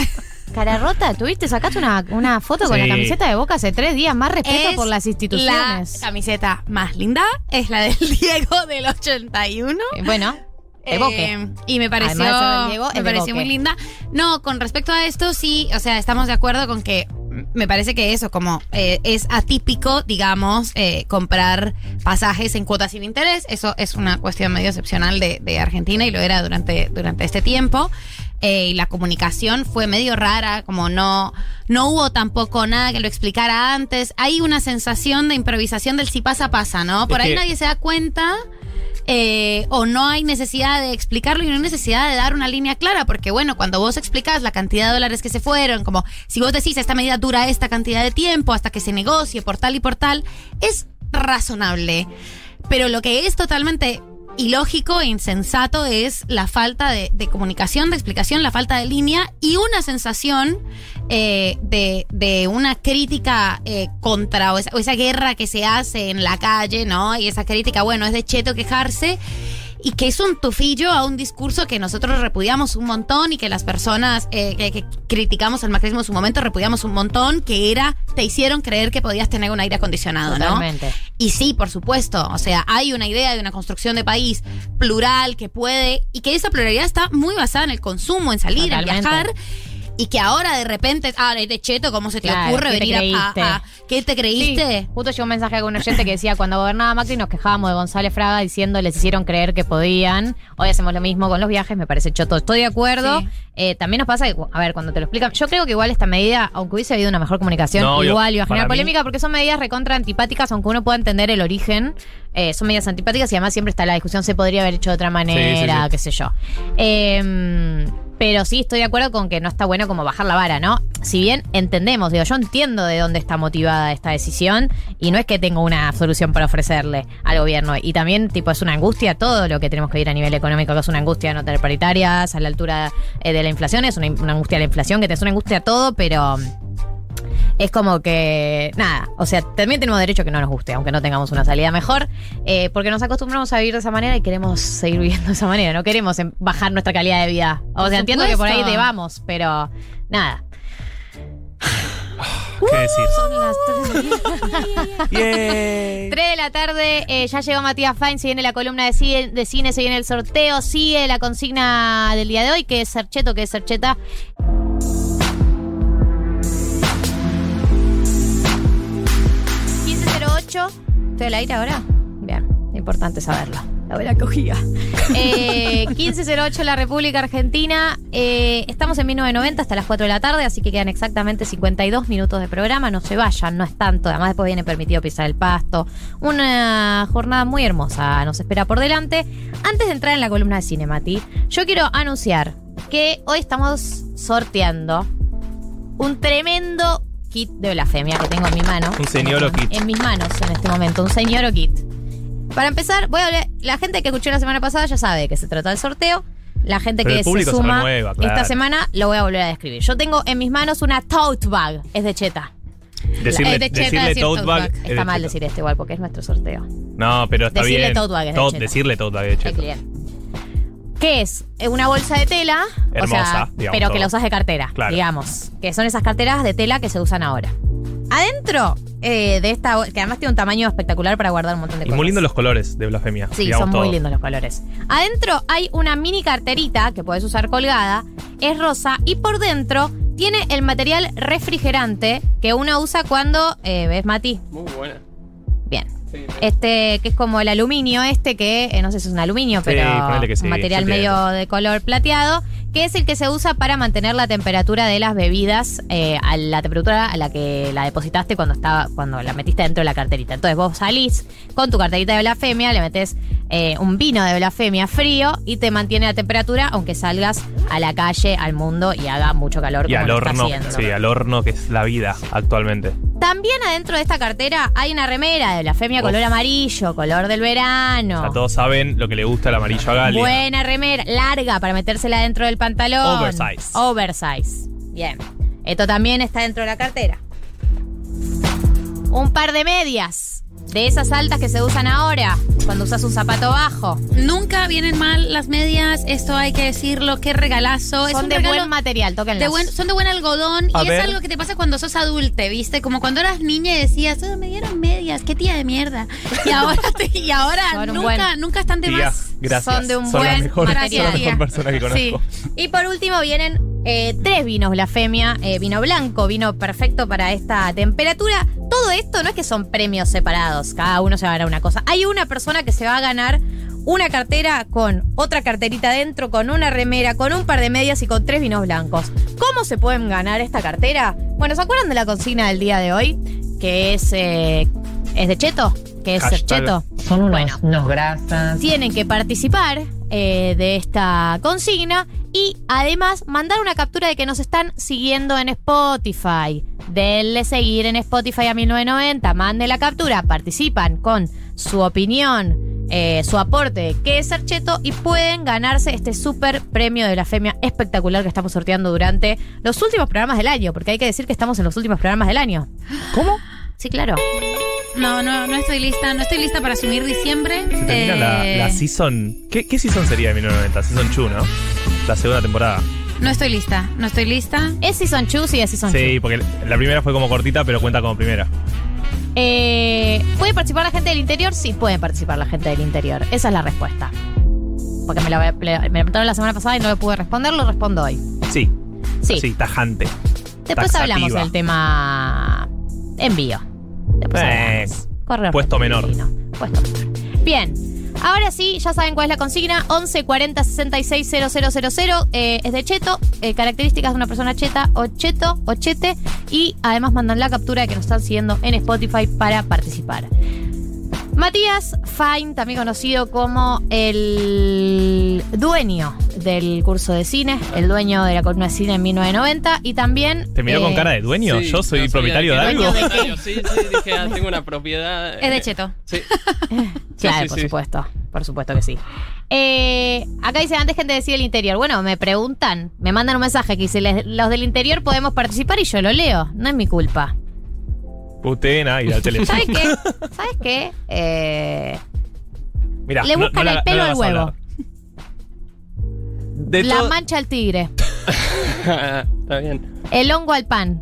Cara rota, tuviste, sacaste una, una foto con la camiseta de Boca hace tres días. Más respeto es por las instituciones. La camiseta más linda es la del Diego del 81. Eh, Bueno, de Eh, y me pareció, Diego, me pareció muy linda. No, con respecto a esto, sí, o sea, estamos de acuerdo con que me parece que eso, como eh, es atípico, digamos, eh, comprar pasajes en cuotas sin interés. Eso es una cuestión medio excepcional de, de Argentina y lo era durante, durante este tiempo. Eh, y la comunicación fue medio rara, como no, no hubo tampoco nada que lo explicara antes. Hay una sensación de improvisación del si pasa, pasa, ¿no? Por Es ahí que- nadie se da cuenta. Eh, o no hay necesidad de explicarlo y no hay necesidad de dar una línea clara, porque bueno, cuando vos explicás la cantidad de dólares que se fueron, como si vos decís esta medida dura esta cantidad de tiempo hasta que se negocie por tal y por tal, es razonable. Pero lo que es totalmente ilógico e insensato es la falta de, comunicación, de explicación, la falta de línea y una sensación eh, de, de una crítica eh, contra esa, o esa guerra que se hace en la calle, ¿no? Y esa crítica, bueno, es de cheto quejarse y que es un tufillo a un discurso que nosotros repudiamos un montón y que las personas eh, que, que criticamos al macrismo en su momento repudiamos un montón, que era, te hicieron creer que podías tener un aire acondicionado, ¿no? Totalmente. Y sí, por supuesto, o sea, hay una idea de una construcción de país plural que puede, y que esa pluralidad está muy basada en el consumo, en salir, en viajar. Y que ahora de repente, ah, de cheto, ¿cómo se te Claro, ocurre ¿qué te venir a, creíste? a- a- ¿Qué te creíste? Sí, justo llegó un mensaje con un oyente que decía cuando gobernaba Macri nos quejábamos de González Fraga diciendo les hicieron creer que podían. Hoy hacemos lo mismo con los viajes, me parece choto. Estoy de acuerdo. Sí. Eh, también nos pasa, que, a ver, cuando te lo explican, yo creo que igual esta medida, aunque hubiese habido una mejor comunicación, No, igual iba a generar mí- polémica porque son medidas recontra antipáticas, aunque uno pueda entender el origen. eh, son medidas antipáticas y además siempre está la discusión, se podría haber hecho de otra manera, sí, sí. qué sé yo. Eh, pero sí estoy de acuerdo con que no está bueno como bajar la vara, ¿no? Si bien entendemos, digo, yo entiendo de dónde está motivada esta decisión y no es que tengo una solución para ofrecerle al gobierno. Y también, tipo, es una angustia todo lo que tenemos que ir a nivel económico, que es una angustia no tener paritarias a la altura eh, de la inflación, es una, una angustia de la inflación, que te es una angustia todo, pero es como que, nada, o sea, también tenemos derecho a que no nos guste, aunque no tengamos una salida mejor, eh, porque nos acostumbramos a vivir de esa manera y queremos seguir viviendo de esa manera, no queremos em- bajar nuestra calidad de vida. O Por sea, entiendo que por ahí supuesto. debamos, pero nada. ¿Qué decir? Son las 3 de la tarde, eh, ya llegó Matías Fain, se viene la columna de cine, de cine, se viene el sorteo, sigue la consigna del día de hoy, que es Sercheto, que es Sercheta. ¿1508? ¿Estoy al aire ahora? Bien, importante saberlo. La buena cogida. Eh, 1508 La República Argentina. Eh, estamos en 1990 hasta las 4 de la tarde, así que quedan exactamente 52 minutos de programa. No se vayan, no es tanto. Además, después viene permitido pisar el pasto. Una jornada muy hermosa nos espera por delante. Antes de entrar en la columna de cine, Mati, yo quiero anunciar que hoy estamos sorteando un tremendo kit de blasfemia que tengo en mi mano. Un señoro kit. En mis manos en este momento, un señoro kit. Para empezar, voy a hablar- la gente que escuchó la semana pasada ya sabe de qué se trata el sorteo. La gente Pero que se suma renueva, claro. esta semana lo voy a volver a describir. Yo tengo en mis manos una tote bag, es de cheta. Decirle, Es de cheta decirle decir tote bag. de Está mal cheta. decir esto igual porque es nuestro sorteo. No, pero está Decirle bien. tote bag es de Tote- cheta. decirle tote bag es de cheta. ¿Qué es? Eh, Una bolsa de tela, o Hermosa, sea, digamos, pero que la usas de cartera, Claro. digamos. Que son esas carteras de tela que se usan ahora. Adentro eh, de esta, bol- que además tiene un tamaño espectacular para guardar un montón de Y cosas. muy lindos los colores de blasfemia. Sí, digamos son muy lindos los colores. Adentro hay una mini carterita que puedes usar colgada, es rosa y por dentro tiene el material refrigerante que uno usa cuando, eh, ¿ves Mati? Muy buena. Bien. Este, que es como el aluminio este, que eh, no sé si es un aluminio, Sí, pero ponele que sí, un material medio de color plateado, que es el que se usa para mantener la temperatura de las bebidas eh, a la temperatura a la que la depositaste cuando estaba, cuando la metiste dentro de la carterita. Entonces vos salís con tu carterita de blasfemia, le metes eh, un vino de blasfemia frío y te mantiene la temperatura, aunque salgas a la calle, al mundo y haga mucho calor Y como al está horno, sí, al horno que es la vida actualmente. También adentro de esta cartera hay una remera de blasfemia Uf. color amarillo, color del verano. O sea, todos saben lo que le gusta el amarillo a Galia. Buena remera, larga para metérsela dentro del pantalón. Oversize. Oversize. Bien. Esto también está dentro de la cartera. Un par de medias. De esas altas que se usan ahora, cuando usas un zapato bajo. Nunca vienen mal las medias, esto hay que decirlo, qué regalazo. es Son un de regalo buen material, tóquenlas. de buen- son de buen algodón A y ver. es algo que te pasa cuando sos adulte, ¿viste? Como cuando eras niña y decías, "Ah, me dieron medias, qué tía de mierda. Y ahora, te- y ahora Son un nunca, buen- nunca están de Tía, más. gracias. Son de un la buen mejor, material. Son la mejor persona que conozco. Sí. Y por último vienen eh, tres vinos blasfemia. eh, vino blanco, vino perfecto para esta temperatura. Todo esto no es que son premios separados. Cada uno se va a ganar una cosa. Hay una persona que se va a ganar una cartera con otra carterita dentro, con una remera, con un par de medias y con tres vinos blancos. ¿Cómo se pueden ganar esta cartera? Bueno, ¿se acuerdan de la consigna del día de hoy? Que es... eh, ¿Es de Cheto? Que es ser Hashtag. Cheto. Son unos, Bueno. unos grasas. tienen que participar eh, de esta consigna y además mandar una captura de que nos están siguiendo en Spotify. Denle seguir en Spotify a 1990, mande la captura, participan con su opinión eh, su aporte de qué es ser cheto y pueden ganarse este super premio de la femia espectacular que estamos sorteando durante los últimos programas del año, porque hay que decir que estamos en los últimos programas del año. ¿Cómo? Sí, claro. No, no, no estoy lista. No estoy lista para asumir diciembre. Se termina la, Eh, la season. ¿Qué, ¿Qué season sería de 1990? Season 2, ¿no? La segunda temporada. No estoy lista. No estoy lista. ¿Es Season 2? Sí, es Season 2. Sí, porque la primera fue como cortita, pero cuenta como primera. Eh, ¿Puede participar la gente del interior? Sí, puede participar la gente del interior. Esa es la respuesta. Porque me lo, me lo preguntaron la semana pasada y no le pude responder, lo respondo hoy. Sí. Sí. Así, tajante. Después Taxativa. hablamos del tema envío. Después Eh. Correo puesto menor. Puesto menor. Bien. Ahora sí, ya saben cuál es la consigna. 11 40 66 000. Eh, es de cheto. eh, características de una persona cheta o cheto o chete. Y además mandan la captura de que nos están siguiendo en Spotify para participar. Matías Fine, también conocido como el dueño del curso de cine, el dueño de la columna de cine en 1990 y también... ¿Te miró con eh, cara de dueño? Sí, Yo soy no propietario de algo. ¿Dueño de qué? Sí, sí, dije, ah, tengo una propiedad. Es de cheto. Sí. Claro, sí, por sí. supuesto. Por supuesto que sí. Eh, acá dice, antes gente decir el interior. Bueno, me preguntan, me mandan un mensaje que dice, "Les- los del interior podemos participar y yo lo leo. No es mi culpa. Putena y la tele. ¿Sabes qué? ¿Sabes qué? Eh, Mirá, Le no- buscan no el pelo no la al vas a huevo. hablar. De la todo- mancha al tigre. Está bien. El hongo al pan.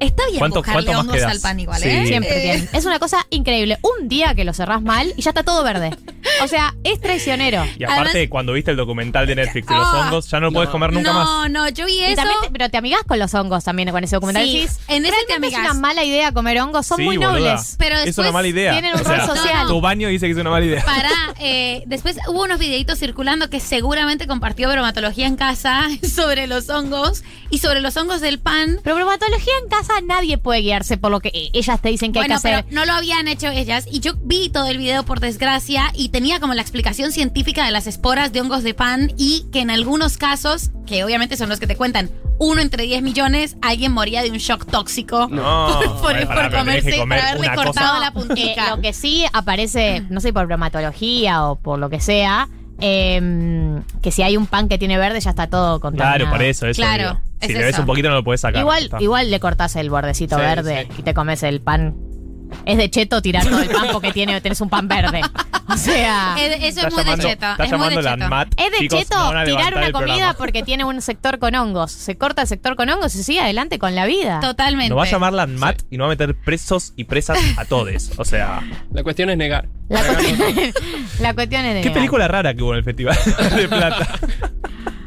Está bien ¿Cuánto- buscarle cuánto hongos quedas? al pan igual, Sí. ¿eh? Siempre Eh, tienen. Es una cosa increíble. Un día que lo cerrás mal y ya está todo verde. O sea, es traicionero. Y aparte, Además- cuando viste el documental de Netflix de los Ah, hongos, ya no lo puedes comer nunca no, más. no, yo vi Y eso. también te- pero te amigás con los hongos también con ese documental. Sí, Decís, en ese te "Realmente es amigás". una mala idea comer hongos. Son Sí, muy boluda. nobles. Pero Es después una mala idea. tienen un O sea, rol social. Tu baño dice que es una mala idea. Para, eh, después hubo unos videitos circulando que seguramente compartió bromatología en casa sobre los hongos y sobre los hongos del pan. Pero bromatología en casa nadie puede guiarse por lo que eh, ellas te dicen que Bueno, hay que pero hacer. no lo habían hecho ellas. Y yo vi todo el video, por desgracia, y tenía como la explicación científica de las esporas de hongos de pan y que en algunos casos, que obviamente son los que te cuentan, uno entre 10 millones, alguien moría de un shock tóxico No, por, comerse, comer por haberle una cortado cosa- la Eh, puntica. lo que sí aparece, no sé, por bromatología o por lo que sea, eh, que si hay un pan que tiene verde ya está todo contaminado. Claro, por eso, eso. Claro, digo. Es Si le ves eso. un poquito no lo puedes sacar. Igual, Está. igual le cortás el bordecito Sí, verde sí. y te comes el pan. Es de cheto tirar todo el pan porque tiene, tenés un pan verde. O sea, Eh, eso es muy llamando- de cheto. Está Es muy de llamando la cheto. ANMAT. es de Chicos, cheto no tirar una comida programa. porque tiene un sector con hongos. Se corta el sector con hongos y sigue adelante con la vida. Totalmente. Nos va a llamar la ANMAT y nos va a meter presos y presas a todos. O sea, La cuestión es negar. La cuestión, la cuestión es de qué negar. película rara que hubo en el Festival de Plata.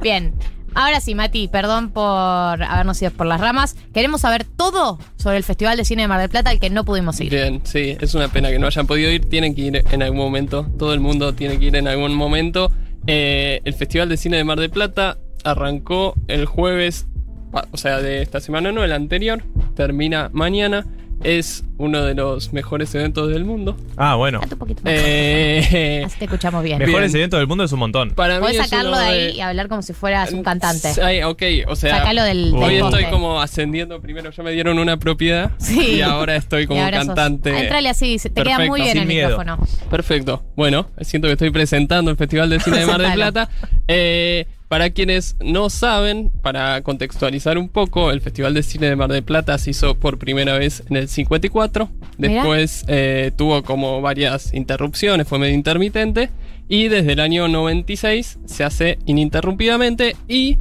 Bien. Ahora sí, Mati, perdón por habernos ido por las ramas. Queremos saber todo sobre el Festival de Cine de Mar del Plata al que no pudimos ir. Bien, sí, es una pena que no hayan podido ir. Tienen que ir en algún momento. Todo el mundo tiene que ir en algún momento. Eh, el Festival de Cine de Mar del Plata arrancó el jueves, o sea, de esta semana, no, el anterior. Termina mañana. Es uno de los mejores eventos del mundo. Ah, bueno. Date un poquito más. Eh, Así te escuchamos bien. Mejores Bien. eventos del mundo es un montón. para mí Podés es sacarlo de ahí y hablar como si fueras un cantante. Ay, ok, o sea, Sacalo del, del hoy estoy como ascendiendo. Primero ya me dieron una propiedad Sí. y ahora estoy como ahora sos- cantante. Entrale así, se- te queda muy bien Sin el miedo. micrófono. Perfecto. Bueno, siento que estoy presentando el Festival de Cine de Mar del. Plata. Eh, para quienes no saben, para contextualizar un poco, el Festival de Cine de Mar del Plata se hizo por primera vez en el 54. Mirá. Después eh, tuvo como varias interrupciones, fue medio intermitente. Y desde el año 96 se hace ininterrumpidamente y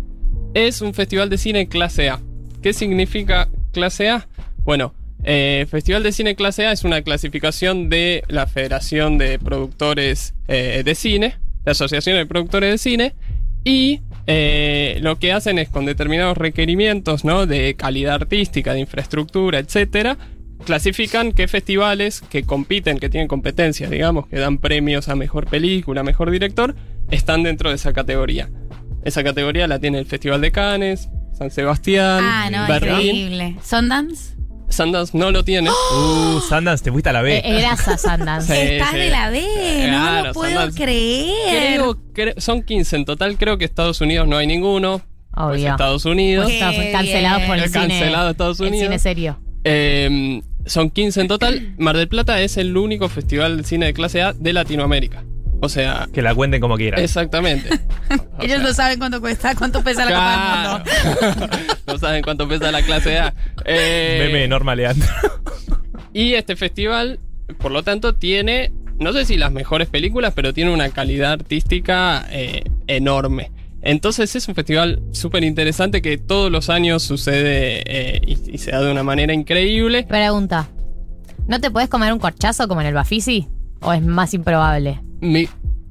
es un festival de cine clase A. ¿Qué significa clase A? Bueno, eh, Festival de Cine Clase A es una clasificación de la Federación de Productores eh, de Cine, la Asociación de Productores de Cine, y eh, lo que hacen es con determinados requerimientos ¿no? de calidad artística, de infraestructura, etcétera, clasifican qué festivales que compiten, que tienen competencias, digamos, que dan premios a mejor película, mejor director, están dentro de esa categoría. Esa categoría la tiene el Festival de Cannes, San Sebastián, Ah, no, Berlín. increíble. ¿Sundance? Sundance no lo tiene. Uh, Sundance, te fuiste a la B. Eh, gracias, Sundance. Sí, Estás sí. de la B, no lo puedo Sundance. creer. Creo, cre- son 15 en total, creo que Estados Unidos no hay ninguno. Pues Obvio. Estados Unidos. Pues estamos cancelados por el Cancelado cine. Estados El Unidos. cine serio. Eh, Son 15 en total. Mar del Plata es el único festival de cine de clase A de Latinoamérica. O sea, Que la cuenten como quieran. exactamente. Ellos no saben cuánto cuesta, cuánto pesa la Copa del Mundo. no saben cuánto pesa la clase A. Eh, Meme Norma Leandro. Y este festival, por lo tanto, tiene, no sé si las mejores películas, pero tiene una calidad artística eh, enorme. Entonces es un festival súper interesante que todos los años sucede eh, y, y se da de una manera increíble. Pregunta. ¿No te puedes comer un corchazo como en el Bafisi? ¿O es más improbable? Mi-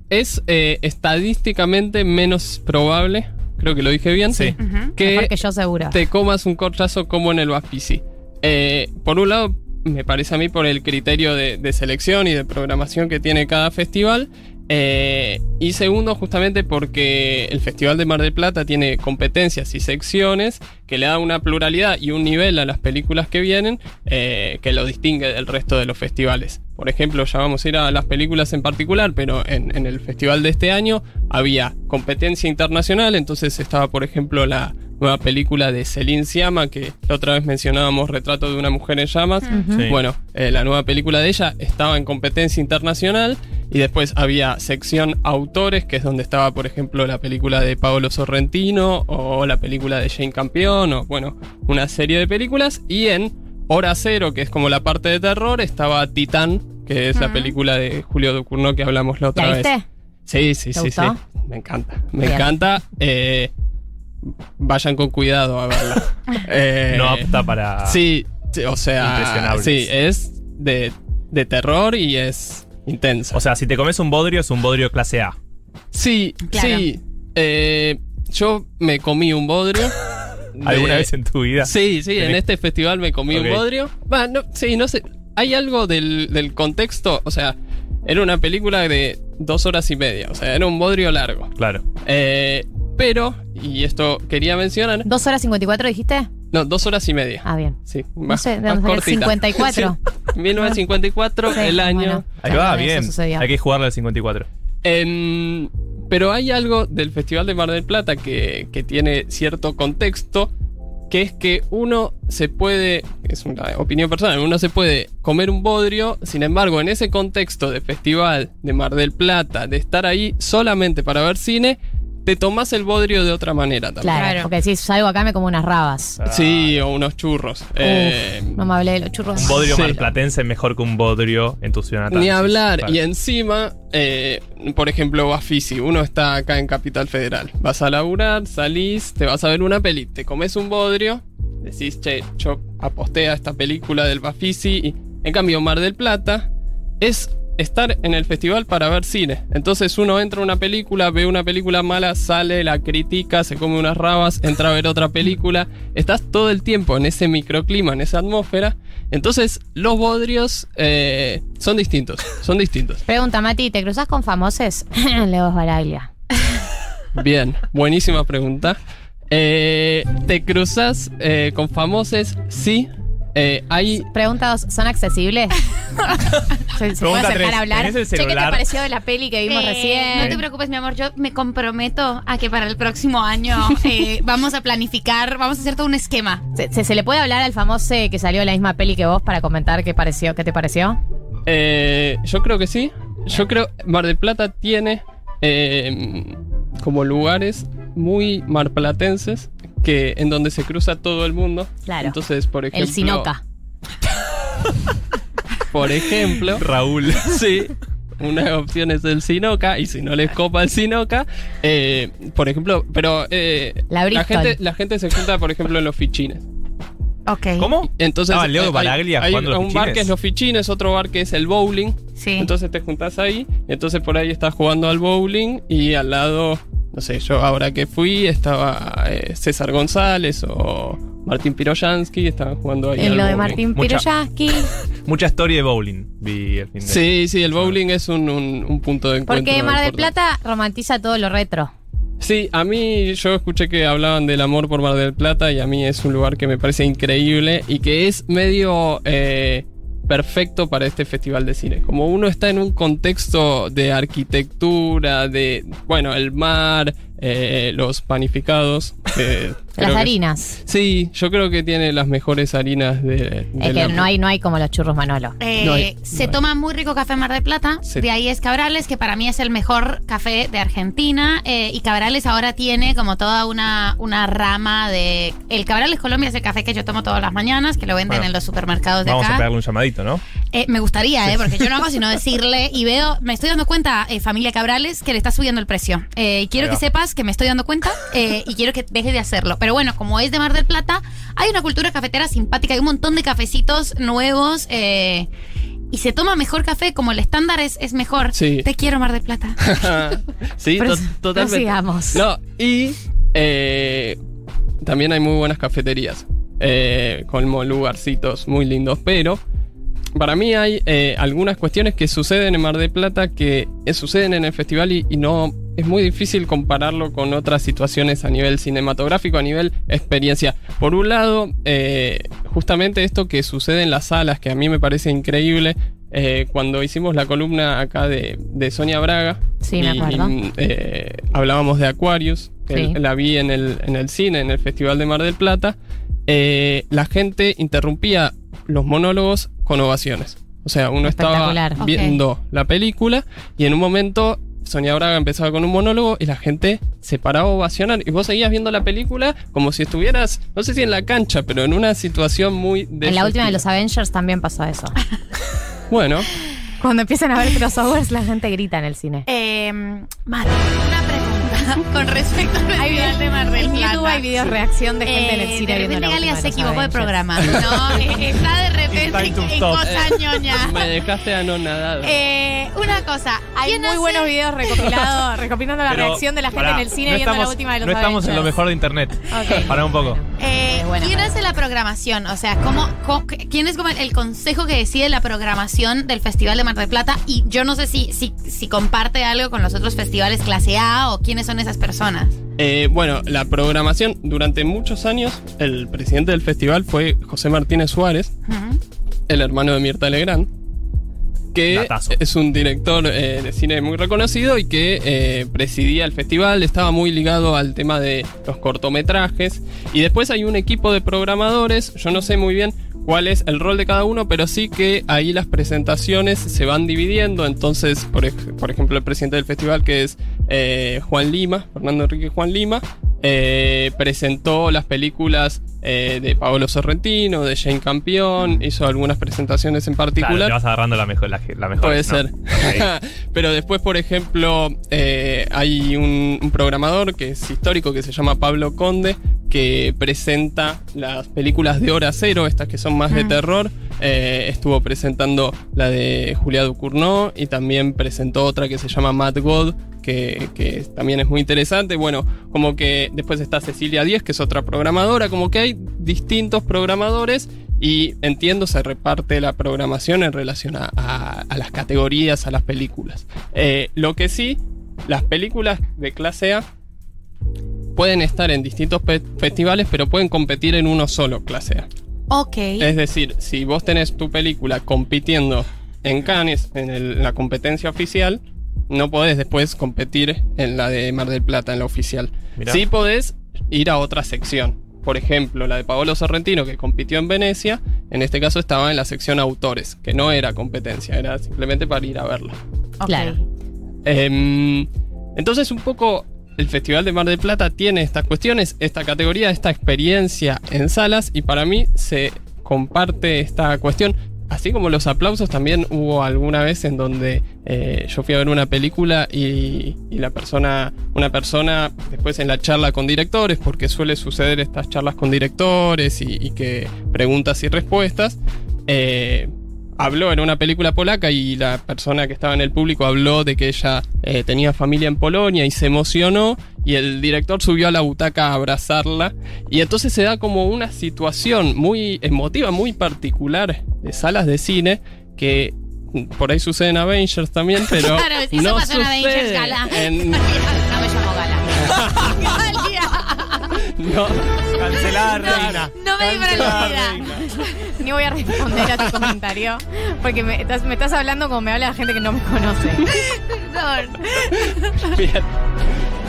es eh, estadísticamente menos probable, creo que lo dije bien, Sí. Mejor que que yo te comas un corchazo como en el Bafisi. Eh, por un lado, me parece a mí por el criterio de, de selección y de programación que tiene cada festival. Eh, y segundo, justamente porque el Festival de Mar del Plata tiene competencias y secciones que le da una pluralidad y un nivel a las películas que vienen eh, que lo distingue del resto de los festivales. Por ejemplo, ya vamos a ir a las películas en particular, pero en, en el festival de este año había competencia internacional, entonces estaba, por ejemplo, la nueva película de Celine Siama, que la otra vez mencionábamos Retrato de una mujer en llamas. Sí. Bueno, eh, la nueva película de ella estaba en competencia internacional y después había sección autores, que es donde estaba, por ejemplo, la película de Paolo Sorrentino o la película de Jane Campion o, bueno, una serie de películas. Y en Hora Cero, que es como la parte de terror, estaba Titán, que es la película de Julio Ducournau que hablamos la otra ¿La vez. Sí, sí, ¿Te sí, sí. gustó? Me encanta. Me Bien. encanta. eh, vayan con cuidado a verla. Eh, No apta para. Sí, sí, o sea, sí, es de, de terror y es intensa. O sea, si te comes un bodrio, es un bodrio clase A. sí, Claro. sí. eh, yo me comí un bodrio. ¿Alguna vez en tu vida? Sí, sí, en este festival me comí un bodrio. Va, no, sí, no sé. Hay algo del, del contexto, o sea, era una película de dos horas y media, o sea, era un bodrio largo. Claro. Eh, pero, y esto quería mencionar, ¿Dos horas 54 dijiste? no, dos horas y media. Ah, bien. Sí, No más, sé, ¿de más cortita. 54. Sí, 1954, Sí, el año. bueno. Ahí va, bien. Hay que jugarle al 54. Em, pero hay algo del Festival de Mar del Plata que, que tiene cierto contexto, que es que uno se puede, es una opinión personal, uno se puede comer un bodrio, sin embargo, en ese contexto de Festival de Mar del Plata, de estar ahí solamente para ver cine, te tomás el bodrio de otra manera también. Claro, Claro. porque si salgo acá me como unas rabas. Sí, o unos churros. Eh, no me hablé de los churros. Un bodrio Sí. marplatense es mejor que un bodrio en tu ciudad natal. Ni hablar. Y encima, eh, por ejemplo, Bafisi, uno está acá en Capital Federal. Vas a laburar, salís, te vas a ver una peli, te comes un bodrio, decís, che, yo aposté a esta película del Bafisi. Y, en cambio, Mar del Plata es estar en el festival para ver cine. Entonces uno entra a una película, ve una película mala, sale, la critica, se come unas rabas, entra a ver otra película. Estás todo el tiempo en ese microclima, en esa atmósfera. Entonces los bodrios eh, son distintos, son distintos. Pregunta, Mati, ¿te cruzas con famosos? Leo Baraglia. Bien, buenísima pregunta. Eh, ¿Te cruzas eh, con famosos? Sí. Eh, hay Pregunta dos, ¿son accesibles? ¿Se, se puede acercar tres, a hablar? ¿tenés el Che, ¿qué te pareció de la peli que vimos Eh, recién? No te preocupes, mi amor. Yo me comprometo a que para el próximo año eh, vamos a planificar, vamos a hacer todo un esquema. ¿Se, se- se le puede hablar al famoso que salió la misma peli que vos para comentar qué pareció, qué te pareció? Eh, yo creo que sí. Yo creo Mar del Plata tiene eh, como lugares muy marplatenses que en donde se cruza todo el mundo. Claro. Entonces, por ejemplo, El Sinoca. Por ejemplo, Raúl. sí. Una opción es el Sinoca, y si no les copa el Sinoca, eh, por ejemplo, pero eh, La Bristol. gente, la gente se junta, por ejemplo, en los fichines. Ok. ¿Cómo? Entonces, Ah, Leo hay- hay, un bar que es los fichines, otro bar que es el bowling. Sí. Entonces te juntás ahí, entonces por ahí estás jugando al bowling y al lado, no sé, yo ahora que fui estaba eh, César González o Martín Piroyansky, estaban jugando ahí. En lo de bowling. Martín Mucha- Piroyaski. Mucha historia de bowling vi el fin de Sí, sí, el bowling es un, un- un punto de encuentro. Porque Mar del. Plata romantiza todo lo retro. Sí, a mí yo escuché que hablaban del amor por Mar del Plata y a mí es un lugar que me parece increíble y que es medio eh, perfecto para este festival de cine. Como uno está en un contexto de arquitectura, de, bueno, el mar, eh, los panificados. eh, Las que- harinas. Sí, yo creo que tiene las mejores harinas de. de Es la- que no hay, no hay como los churros Manolo. Eh, No hay- se no hay. toma muy rico café en Mar del Plata. Sí. De ahí es Cabrales, que para mí es el mejor café de Argentina. eh, y Cabrales ahora tiene como toda una, una rama de. El Cabrales Colombia es el café que yo tomo todas las mañanas, que lo venden Bueno, en los supermercados de Vamos a acá. pegarle un llamadito, ¿no? Eh, me gustaría, eh, porque yo no hago sino decirle y veo, me estoy dando cuenta, eh, familia Cabrales, que le está subiendo el precio. Eh, y quiero que va. Que me estoy dando cuenta eh, y quiero que deje de hacerlo. Pero bueno, como es de Mar del Plata, hay una cultura cafetera simpática, hay un montón de cafecitos nuevos eh, y se toma mejor café, como el estándar es, es mejor. Sí. Te quiero, Mar del Plata. sí, to- totalmente. No, y eh, también hay muy buenas cafeterías. eh, con lugarcitos muy lindos. Pero para mí hay eh, algunas cuestiones que suceden en Mar del Plata que suceden en el festival y, y no. Es muy difícil compararlo con otras situaciones a nivel cinematográfico, a nivel experiencia. Por un lado, eh, justamente esto que sucede en las salas, que a mí me parece increíble, eh, cuando hicimos la columna acá de, de Sonia Braga, Sí, me acuerdo. y, eh, hablábamos de Aquarius, que Sí. la vi en el, en el cine, en el Festival de Mar del Plata. eh, la gente interrumpía los monólogos con ovaciones. O sea, uno estaba viendo la película y en un momento Sonia Braga empezaba con un monólogo y la gente se paraba a ovacionar y vos seguías viendo la película como si estuvieras, no sé si en la cancha, pero en una situación muy... En la última de los Avengers también pasó eso. Bueno, Cuando empiezan a ver crossovers, la gente grita en el cine. Eh, Mar, una pregunta con respecto al festival de Mar del En Plata. YouTube hay videos reacción de gente en el Eh, cine de repente última se los equivocó de programa. No, Eh, está de repente en cosa ñoña. me dejaste anonadado. Eh, una cosa, Hay ¿quién muy hace- buenos videos recopilados, recopilando la Pero, reacción de la gente en el cine no viendo estamos- la última de los No estamos en lo mejor de internet. Para un poco. Eh, ¿Quién hace la programación? O sea, ¿cómo, cómo- ¿quién es como el consejo que decide la programación del Festival de Mar del Plata? Y yo no sé si, si, si comparte algo con los otros festivales clase A o quiénes son esas personas. Eh, bueno, la programación, durante muchos años, el presidente del festival fue José Martínez Suárez, el hermano de Mirta Legrand, que Datazo. es un director eh, de cine muy reconocido y que eh, presidía el festival, estaba muy ligado al tema de los cortometrajes. Y después hay un equipo de programadores, yo no sé muy bien cuál es el rol de cada uno, pero sí que ahí las presentaciones se van dividiendo. Entonces, por, ej- por ejemplo, el presidente del festival, que es eh, Juan Lima, Fernando Enrique Juan Lima, eh, presentó las películas eh, de Paolo Sorrentino, de Jane Campion, hizo algunas presentaciones en Claro, particular. te vas agarrando la mejor. La, la mejor Puede ¿no? ser. Pero después, por ejemplo, eh, hay un, un programador que es histórico que se llama Pablo Conde, que presenta las películas de hora cero, estas que son más de terror. Eh, estuvo presentando la de Julia Ducournau y también presentó otra que se llama Mad God, que, que también es muy interesante. Bueno, como que después está Cecilia Díez, que es otra programadora, como que hay distintos programadores y entiendo se reparte la programación en relación a, a- a las categorías, a las películas. Eh, lo que sí, las películas de clase A pueden estar en distintos pe- festivales, pero pueden competir en uno solo, clase A. Ok. Es decir, si vos tenés tu película compitiendo en Cannes, en el- la competencia oficial, no podés después competir en la de Mar del Plata, en la oficial. Mirá. Sí podés ir a otra sección. Por ejemplo, la de Paolo Sorrentino, que compitió en Venecia, en este caso estaba en la sección autores, que no era competencia, era simplemente para ir a verla. ok. Claro. Em, entonces, un poco el Festival de Mar del Plata tiene estas cuestiones, esta categoría, esta experiencia en salas, y para mí se comparte esta cuestión. Así como los aplausos, también hubo alguna vez en donde eh, yo fui a ver una película y, la persona, una persona, después en la charla con directores, porque suele suceder estas charlas con directores y, y que preguntas y respuestas, eh, habló en una película polaca y la persona que estaba en el público habló de que ella eh, tenía familia en Polonia y se emocionó y el director subió a la butaca a abrazarla y entonces se da como una situación muy emotiva, muy particular de salas de cine que por ahí sucede en Avengers también, pero Claro, eso no pasó en Avengers, sucede Gala. en- No me llamo Gala. No, Cancelada, reina. No me di para la vida. Ni voy a responder a tu comentario. Porque me estás, me estás hablando como me habla la gente que no me conoce. Perdón. bien.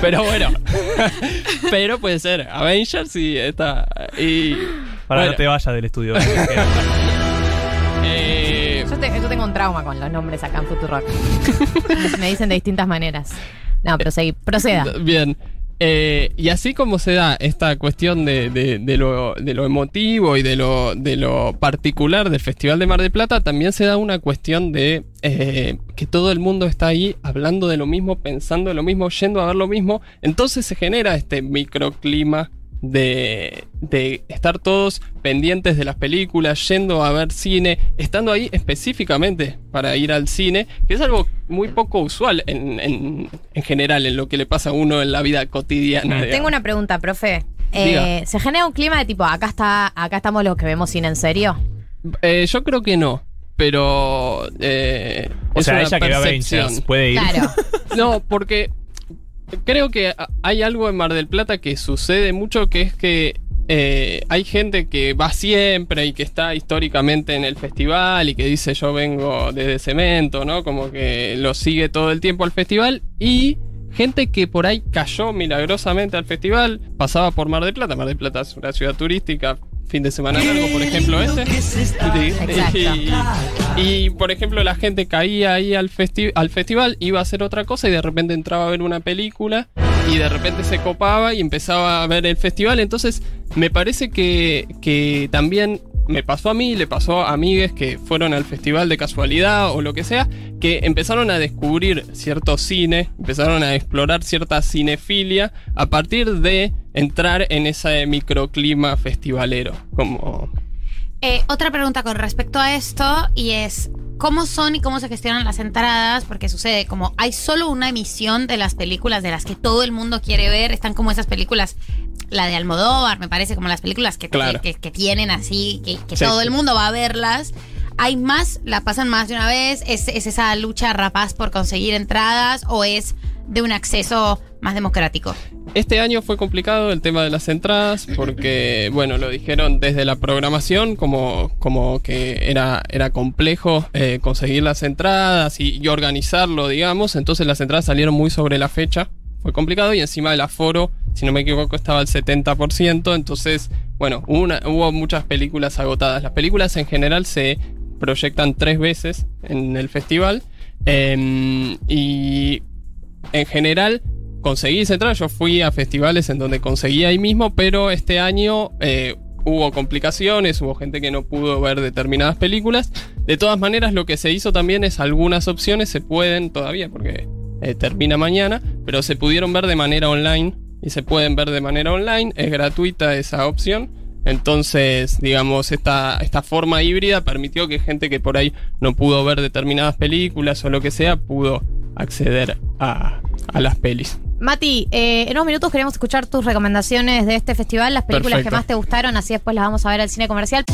Pero bueno. Pero puede ser Avengers y esta. Y. Para bueno, no te vayas del estudio. eh, Yo, te- yo tengo un trauma con los nombres acá en Futurock. Me dicen de distintas maneras. No, pero seguí, proceda. Bien. Eh, y así como se da esta cuestión de, lo, emotivo y de lo, de lo particular del Festival de Mar del Plata, también se da una cuestión de eh, que todo el mundo está ahí hablando de lo mismo, pensando de lo mismo, yendo a ver lo mismo. Entonces se genera este microclima de, de estar todos pendientes de las películas, yendo a ver cine, estando ahí específicamente para ir al cine, que es algo muy poco usual en, en- en general en lo que le pasa a uno en la vida cotidiana. Tengo digamos. una pregunta, profe. Eh. ¿Se genera un clima de tipo, acá está, acá estamos los que vemos cine en serio? Eh, yo creo que no, pero... eh, O es sea, una ella que ve percepción. Avengers puede ir. Claro. No, porque creo que hay algo en Mar del Plata que sucede mucho, que es que eh, hay gente que va siempre y que está históricamente en el festival y que dice yo vengo desde cemento, ¿no? Como que lo sigue todo el tiempo al festival y gente que por ahí cayó milagrosamente al festival, pasaba por Mar del Plata. Mar del Plata es una ciudad turística, fin de semana largo, por ejemplo, este. Y, y, por ejemplo, la gente caía ahí al, festi- al festival, iba a hacer otra cosa y de repente entraba a ver una película y de repente se copaba y empezaba a ver el festival. Entonces, me parece que, que también me pasó a mí, le pasó a amigues que fueron al festival de casualidad o lo que sea, que empezaron a descubrir cierto cine, empezaron a explorar cierta cinefilia a partir de entrar en ese microclima festivalero. Como Eh, otra pregunta con respecto a esto y es cómo son y cómo se gestionan las entradas, porque sucede como hay solo una emisión de las películas de las que todo el mundo quiere ver, están como esas películas, la de Almodóvar, me parece como las películas que, Claro. que, que tienen así, que, que Sí, todo el mundo va a verlas. Hay más, la pasan más de una vez, es, es esa lucha rapaz por conseguir entradas o es de un acceso más democrático. Este año fue complicado el tema de las entradas porque, bueno, lo dijeron desde la programación como, como que era, era complejo eh, conseguir las entradas y, y organizarlo, digamos. Entonces las entradas salieron muy sobre la fecha. Fue complicado y encima el aforo, si no me equivoco, estaba al 70%. Entonces, bueno, una- hubo muchas películas agotadas. Las películas en general se proyectan tres veces en el festival. em, y en general conseguí entrar. Yo fui a festivales en donde conseguí ahí mismo, pero este año eh, hubo complicaciones, hubo gente que no pudo ver determinadas películas. De todas maneras, lo que se hizo también es algunas opciones se pueden todavía, porque eh, termina mañana, pero se pudieron ver de manera online y se pueden ver de manera online. Es gratuita esa opción. Entonces, digamos, esta, esta forma híbrida permitió que gente que por ahí no pudo ver determinadas películas o lo que sea, pudo acceder a, a las pelis. Mati, eh, en unos minutos queremos escuchar tus recomendaciones de este festival, las películas Perfecto. que más te gustaron, así después las vamos a ver al cine comercial.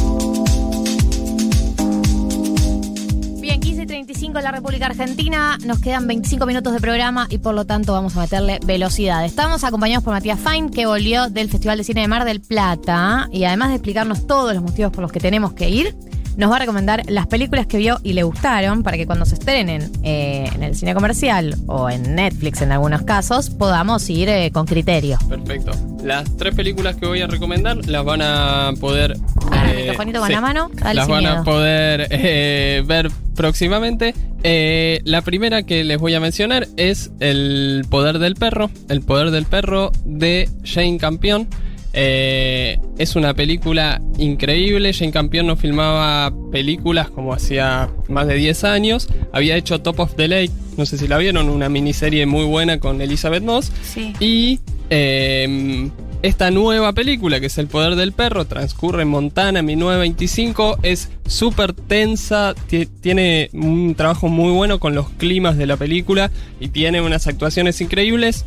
35 en la República Argentina, nos quedan 25 minutos de programa y por lo tanto vamos a meterle velocidad. Estamos acompañados por Matías Fine, que volvió del Festival de Cine de Mar del Plata y además de explicarnos todos los motivos por los que tenemos que ir, nos va a recomendar las películas que vio y le gustaron para que cuando se estrenen eh, en el cine comercial o en Netflix en algunos casos podamos ir eh, con criterio. Perfecto. Las tres películas que voy a recomendar las van a poder. El eh, con sí, la mano, dale las van a poder eh, ver próximamente. Eh, la primera que les voy a mencionar es El Poder del Perro. El Poder del Perro de Jane Campion. Eh, es una película increíble. Jane Campion no filmaba películas como hacía más de 10 años. Había hecho Top of the Lake, no sé si la vieron, una miniserie muy buena con Elizabeth Moss. Sí. Y eh, esta nueva película, que es El Poder del Perro, transcurre en Montana en 1925. Es súper tensa, ti- tiene un trabajo muy bueno con los climas de la película y tiene unas actuaciones increíbles.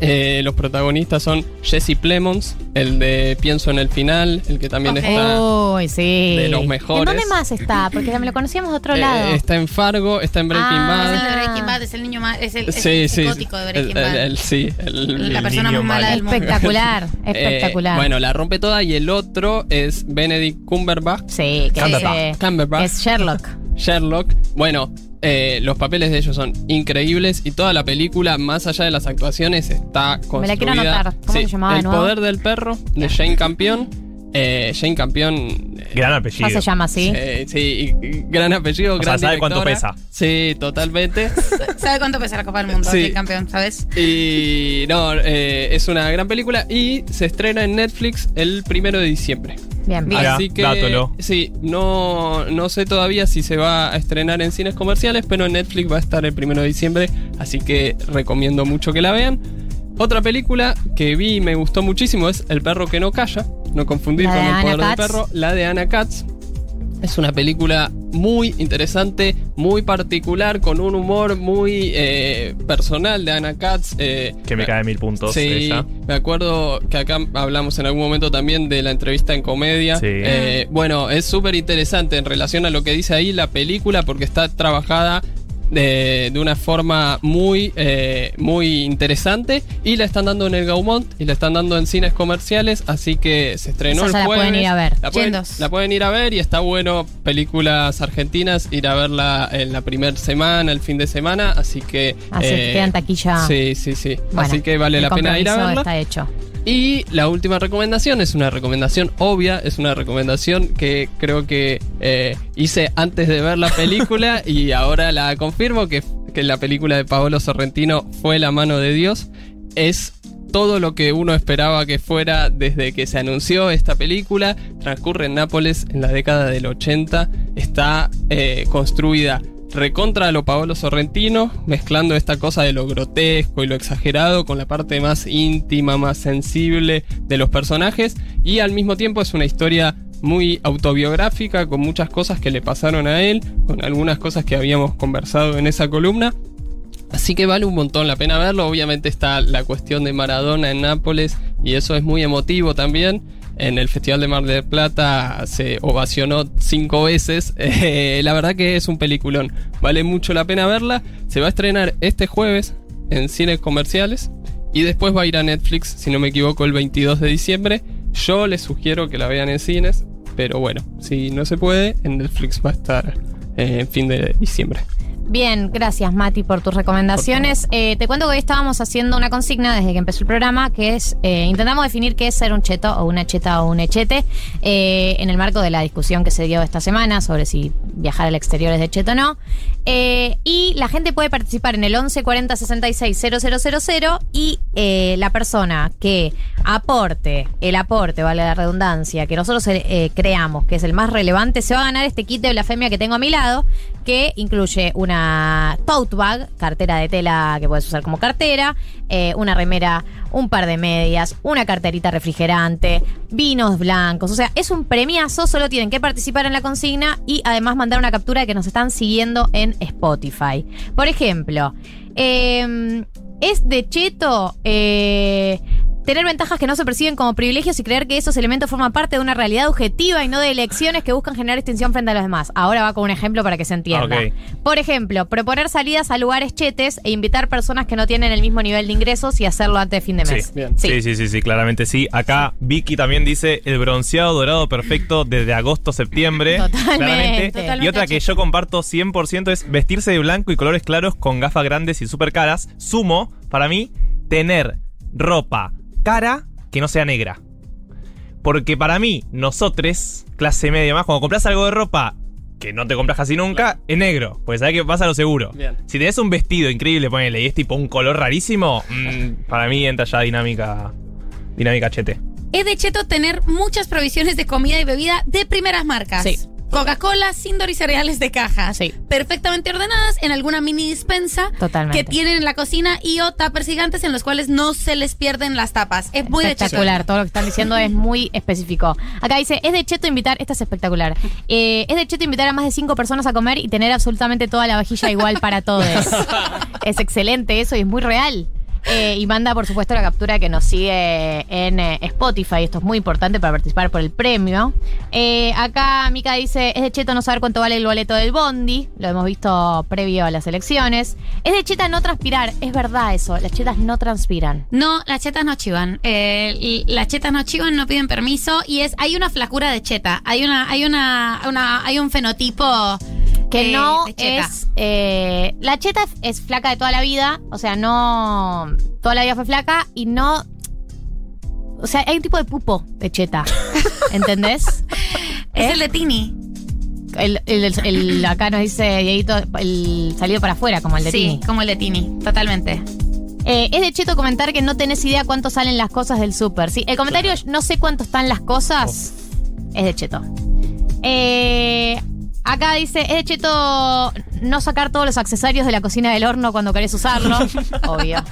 Eh, los protagonistas son Jesse Plemons, el de Pienso en el final, el que también está. Sí. de los mejores. ¿En dónde más está? Porque me lo conocíamos de otro eh, lado. está en Fargo, está en Breaking Ah, Es el Bad. de Breaking Bad, es el niño más, es el, es Sí, el sí. psicótico de Breaking el- Bad. el- el- sí, el- la el persona niño más mala malo. del mundo. Espectacular, Eh, espectacular. bueno, la rompe toda y el otro es Benedict Cumberbatch. Sí, que es, eh, Cumberbatch. es Sherlock. Sherlock. Bueno, eh, los papeles de ellos son increíbles y toda la película, más allá de las actuaciones, está construida. Me la quiero anotar. ¿Cómo Sí, se llamaba El nuevo? poder del perro de Jane Campion. Eh, Jane Campion. eh, Gran apellido. Ya se llama así. eh, sí, y- y gran apellido, O sea, sabe cuánto pesa. Sí, totalmente. ¿Sabe cuánto pesa la Copa del Mundo? Sí. El campeón, ¿sabes? y no, eh, es una gran película y se estrena en Netflix el primero de diciembre. Bien, bien. Así que sí, no, no sé todavía si se va a estrenar en cines comerciales, pero en Netflix va a estar el primero de diciembre, así que recomiendo mucho que la vean. Otra película que vi y me gustó muchísimo es El perro que no calla, no confundir La con El poder del perro, la de Anna Katz. Es una película muy interesante, muy particular, con un humor muy eh, personal de Anna Katz. eh, Que me cae mil puntos. Sí, ella. me acuerdo que acá hablamos en algún momento también de la entrevista en comedia. Sí. Eh, bueno, es súper interesante en relación a lo que dice ahí la película porque está trabajada de, de una forma muy, eh, muy interesante y la están dando en el Gaumont y la están dando en cines comerciales, así que se estrenó Esa el se la jueves. pueden ir a ver. La pueden, Yendos. la pueden ir a ver y está bueno películas argentinas ir a verla en la primera semana, el fin de semana, así que Así que queda en taquilla. Sí, sí, sí. Bueno, así que vale la pena ir a verla. Está hecho. Y la última recomendación es una recomendación obvia, es una recomendación que creo que eh, hice antes de ver la película y ahora la confirmo que, que la película de Paolo Sorrentino fue La mano de Dios. Es todo lo que uno esperaba que fuera desde que se anunció esta película. Transcurre en Nápoles en la década del 80. Está eh, construida recontra lo Paolo Sorrentino, mezclando esta cosa de lo grotesco y lo exagerado con la parte más íntima, más sensible de los personajes. Y al mismo tiempo es una historia muy autobiográfica, con muchas cosas que le pasaron a él, con algunas cosas que habíamos conversado en esa columna. Así que vale un montón la pena verlo. Obviamente está la cuestión de Maradona en Nápoles y eso es muy emotivo también. En el Festival de Mar del Plata se ovacionó cinco veces. Eh, la verdad que es un peliculón. Vale mucho la pena verla. Se va a estrenar este jueves en cines comerciales y después va a ir a Netflix, si no me equivoco, el 22 de diciembre. Yo les sugiero que la vean en cines, pero bueno, si no se puede, en Netflix va a estar eh, en fin de diciembre. Bien, gracias Mati por tus recomendaciones. Eh, te cuento que hoy estábamos haciendo una consigna desde que empezó el programa, que es, eh, intentamos definir qué es ser un cheto o una cheta o un echete, eh, en el marco de la discusión que se dio esta semana sobre si viajar al exterior es de cheto o no. Eh, y la gente puede participar en el 11 40 66 000 y eh, la persona que aporte, el aporte, vale la redundancia, que nosotros eh, creamos que es el más relevante, se va a ganar este kit de blasfemia que tengo a mi lado, que incluye una tote bag, cartera de tela que puedes usar como cartera, una remera, un par de medias, una carterita refrigerante, vinos blancos. O sea, es un premiazo, solo tienen que participar en la consigna y además mandar una captura de que nos están siguiendo en Spotify. Por ejemplo, eh, es de cheto. eh, Tener ventajas que no se perciben como privilegios y creer que esos elementos forman parte de una realidad objetiva y no de elecciones que buscan generar distinción frente a los demás. Ahora va con un ejemplo para que se entienda. Por ejemplo, proponer salidas a lugares chetes e invitar personas que no tienen el mismo nivel de ingresos y hacerlo antes de fin de Sí. mes. Sí. sí, sí, sí, claramente sí. Acá Vicky también dice el bronceado dorado perfecto desde agosto, septiembre. Totalmente Y otra que yo comparto 100% es vestirse de blanco y colores claros con gafas grandes y súper caras. Sumo, para mí, tener ropa cara que no sea negra. Porque para mí, nosotros, clase media más, cuando compras algo de ropa que no te compras casi nunca, es negro. Pues sabes que vas a lo seguro. Bien. Si tenés un vestido increíble, ponele, y es tipo un color rarísimo, mm, para mí entra ya dinámica. Dinámica chete. Es de cheto tener muchas provisiones de comida y bebida de primeras marcas. Sí. Coca-Cola, Sindor y cereales de caja. Sí. Perfectamente ordenadas en alguna mini dispensa Totalmente. que tienen en la cocina y o tuppers gigantes en los cuales no se les pierden las tapas. Es muy de espectacular, todo lo que están diciendo es muy específico. Acá dice, es de cheto invitar, esta es espectacular, Eh, es de cheto invitar a más de cinco personas a comer y tener absolutamente toda la vajilla igual para todos. es excelente eso y es muy real. Eh, y manda, por supuesto, la captura que nos sigue en eh, Spotify. Esto es muy importante para participar por el premio. Eh, acá Mika dice: Es de cheto no saber cuánto vale el boleto del Bondi. Lo hemos visto previo a las elecciones. Es de cheta no transpirar. Es verdad eso. Las chetas no transpiran. No, las chetas no chivan. Las chetas no chivan, no piden permiso y es hay una flacura de cheta. Hay una hay una hay un fenotipo Que eh, no de cheta. es. eh, la cheta es, es flaca de toda la vida. O sea, no. Toda la vida fue flaca y no. O sea, hay un tipo de pupo de cheta. ¿Entendés? Es ¿Eh? el de Tini. El, el- acá nos dice Dieguito, el salido para afuera, como el de sí, Tini. como el de Tini, totalmente. Eh, es de cheto comentar que no tenés idea cuánto salen las cosas del súper. Sí, el comentario no sé cuánto están las cosas es de cheto. Eh, acá dice, es de cheto no sacar todos los accesorios de la cocina del horno cuando querés usarlo. Obvio.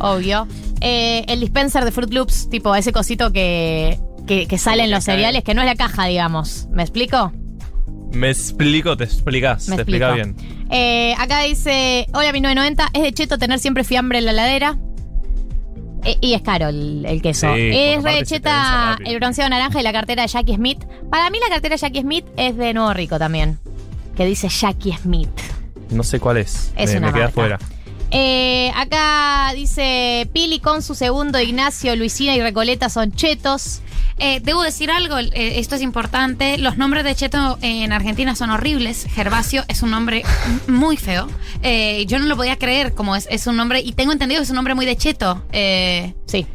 Obvio. Eh, el dispenser de Fruit Loops, tipo ese cosito que, que, que sale en los cereales, que no es la caja, digamos. ¿Me explico? Me explico, te explicas, Me te bien. Eh, acá dice, hola 1990, es de cheto tener siempre fiambre en la ladera. Eh, y es caro el, el queso. Sí, es re aparte de se te cheta vence rápido. el bronceado naranja y la cartera de Jackie Smith. Para mí la cartera de Jackie Smith es de Nuevo Rico también. Que dice Jackie Smith. No sé cuál es. Es me, una me queda fuera. Eh, acá dice Pili con su segundo, Ignacio, Luisina y Recoleta son chetos. Eh, debo decir algo, eh, esto es importante. Los nombres de Cheto en Argentina son horribles. Gervasio es un nombre muy feo. Eh, yo no lo podía creer como es, es un nombre, y tengo entendido que es un nombre muy de Cheto. Eh, sí.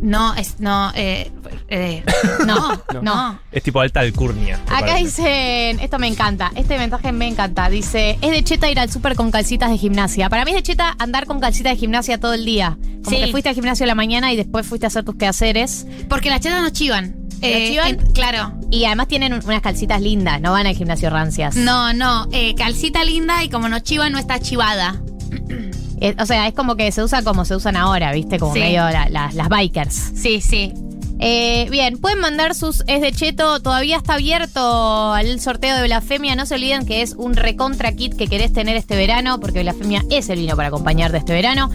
No, es, no, eh, eh, no, no, Es tipo alta alcurnia. Acá parece. dicen, esto me encanta, este mensaje me encanta. Dice, es de cheta ir al súper con calcitas de gimnasia. Para mí es de cheta andar con calcitas de gimnasia todo el día. Como Sí. que fuiste al gimnasio a la mañana y después fuiste a hacer tus quehaceres. Porque las chetas no chivan. Eh, chivan? en- claro. Y además tienen un- unas calcitas lindas, no van al gimnasio rancias. No, no, eh, calcita linda y como no chiva, no está chivada. O sea, es como que se usa como se usan ahora, ¿viste? Como Sí. medio la- la- las bikers. Sí, sí. Eh, bien, pueden mandar sus es de cheto. Todavía está abierto el sorteo de Blasfemia. No se olviden que es un recontra kit que querés tener este verano, porque Blasfemia es el vino para acompañarte este verano.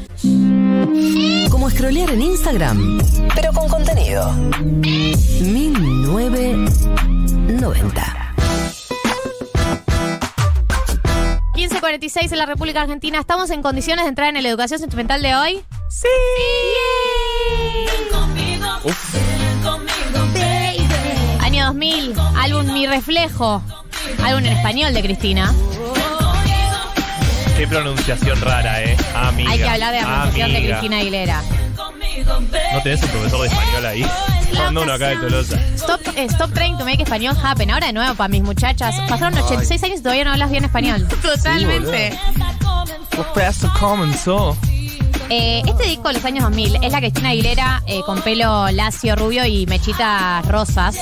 Como scrollear en Instagram, pero con contenido. 1990. 1546 en la República Argentina. ¿Estamos en condiciones de entrar en la educación sentimental de hoy? ¡Sí! Año 2000, álbum Mi Reflejo. Álbum en español de Cristina. Qué pronunciación rara, eh. Amiga. Hay que hablar de la pronunciación de. Cristina Aguilera. ¿No tenés un profesor de español ahí? Uno acá de Tolosa. Stop, eh, stop trying to make español happen. Ahora de nuevo para mis muchachas. Pasaron 86 años y todavía no hablas bien español. Totalmente. Professor comenzó. Eh, este disco de los años 2000 es la Cristina Aguilera eh, con pelo lacio, rubio y mechitas rosas.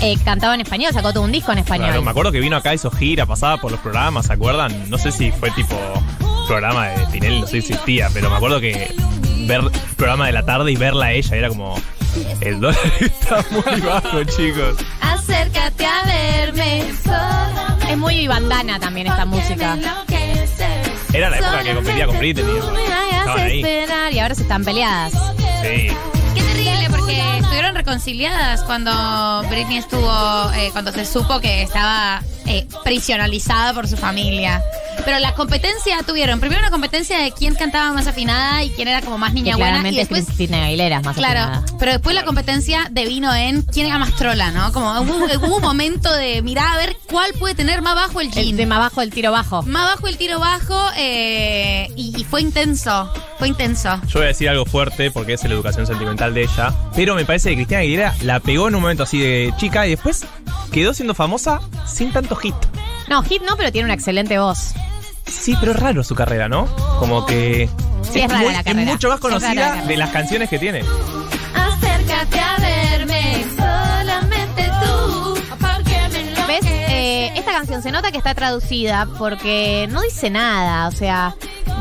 Eh, cantaba en español, sacó todo un disco en español. Claro, me acuerdo que vino acá, hizo gira, pasaba por los programas, ¿se acuerdan? No sé si fue tipo programa de Tinelli, no sé si existía, pero me acuerdo que ver programa de la tarde y verla a ella era como. El dólar está muy bajo, chicos. Acércate a verme. Es muy bandana también esta música. Era la época que competía con Britney. Ahí. esperar y ahora se están peleadas. Sí. Qué terrible, porque estuvieron reconciliadas cuando Britney estuvo, eh, cuando se supo que estaba eh, prisionalizada por su familia. Pero la competencia tuvieron, primero una competencia de quién cantaba más afinada y quién era como más niña Que buena. Y claramente después, es Cristina Aguilera, más claro, afinada. pero después la competencia devino en quién era más trola, ¿no? Como hubo, hubo un momento de mirar a ver cuál puede tener más bajo el jean. El tema bajo, el tiro bajo. Más bajo el tiro bajo eh, y, y fue intenso, fue intenso. Yo voy a decir algo fuerte porque es la educación sentimental de ella. Pero me parece que Cristina Aguilera la pegó en un momento así de chica y después quedó siendo famosa sin tanto hit. No, hit no, pero tiene una excelente voz. Sí, pero es raro su carrera, ¿no? Como que. Sí, es rara muy- la carrera. mucho más la conocida de las canciones que tiene. Acércate a verme, solamente tú. ¿Ves? Eh, esta canción se nota que está traducida porque no dice nada. O sea,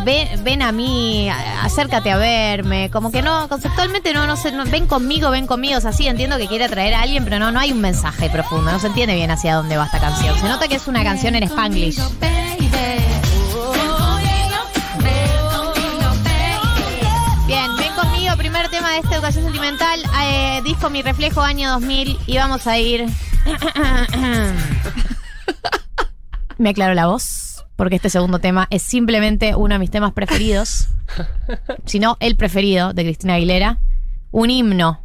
ven, ven a mí, acércate a verme. Como que no, conceptualmente no, no sé, no- ven conmigo, ven conmigo. O sea, sí entiendo que quiere atraer a alguien, pero no, no hay un mensaje profundo. No se entiende bien hacia dónde va esta canción. Se nota que es una canción en Spanglish. Primer tema de esta educación sentimental, eh, disco Mi Reflejo año 2000 y vamos a ir... Me aclaro la voz, porque este segundo tema es simplemente uno de mis temas preferidos, si no el preferido de Cristina Aguilera, un himno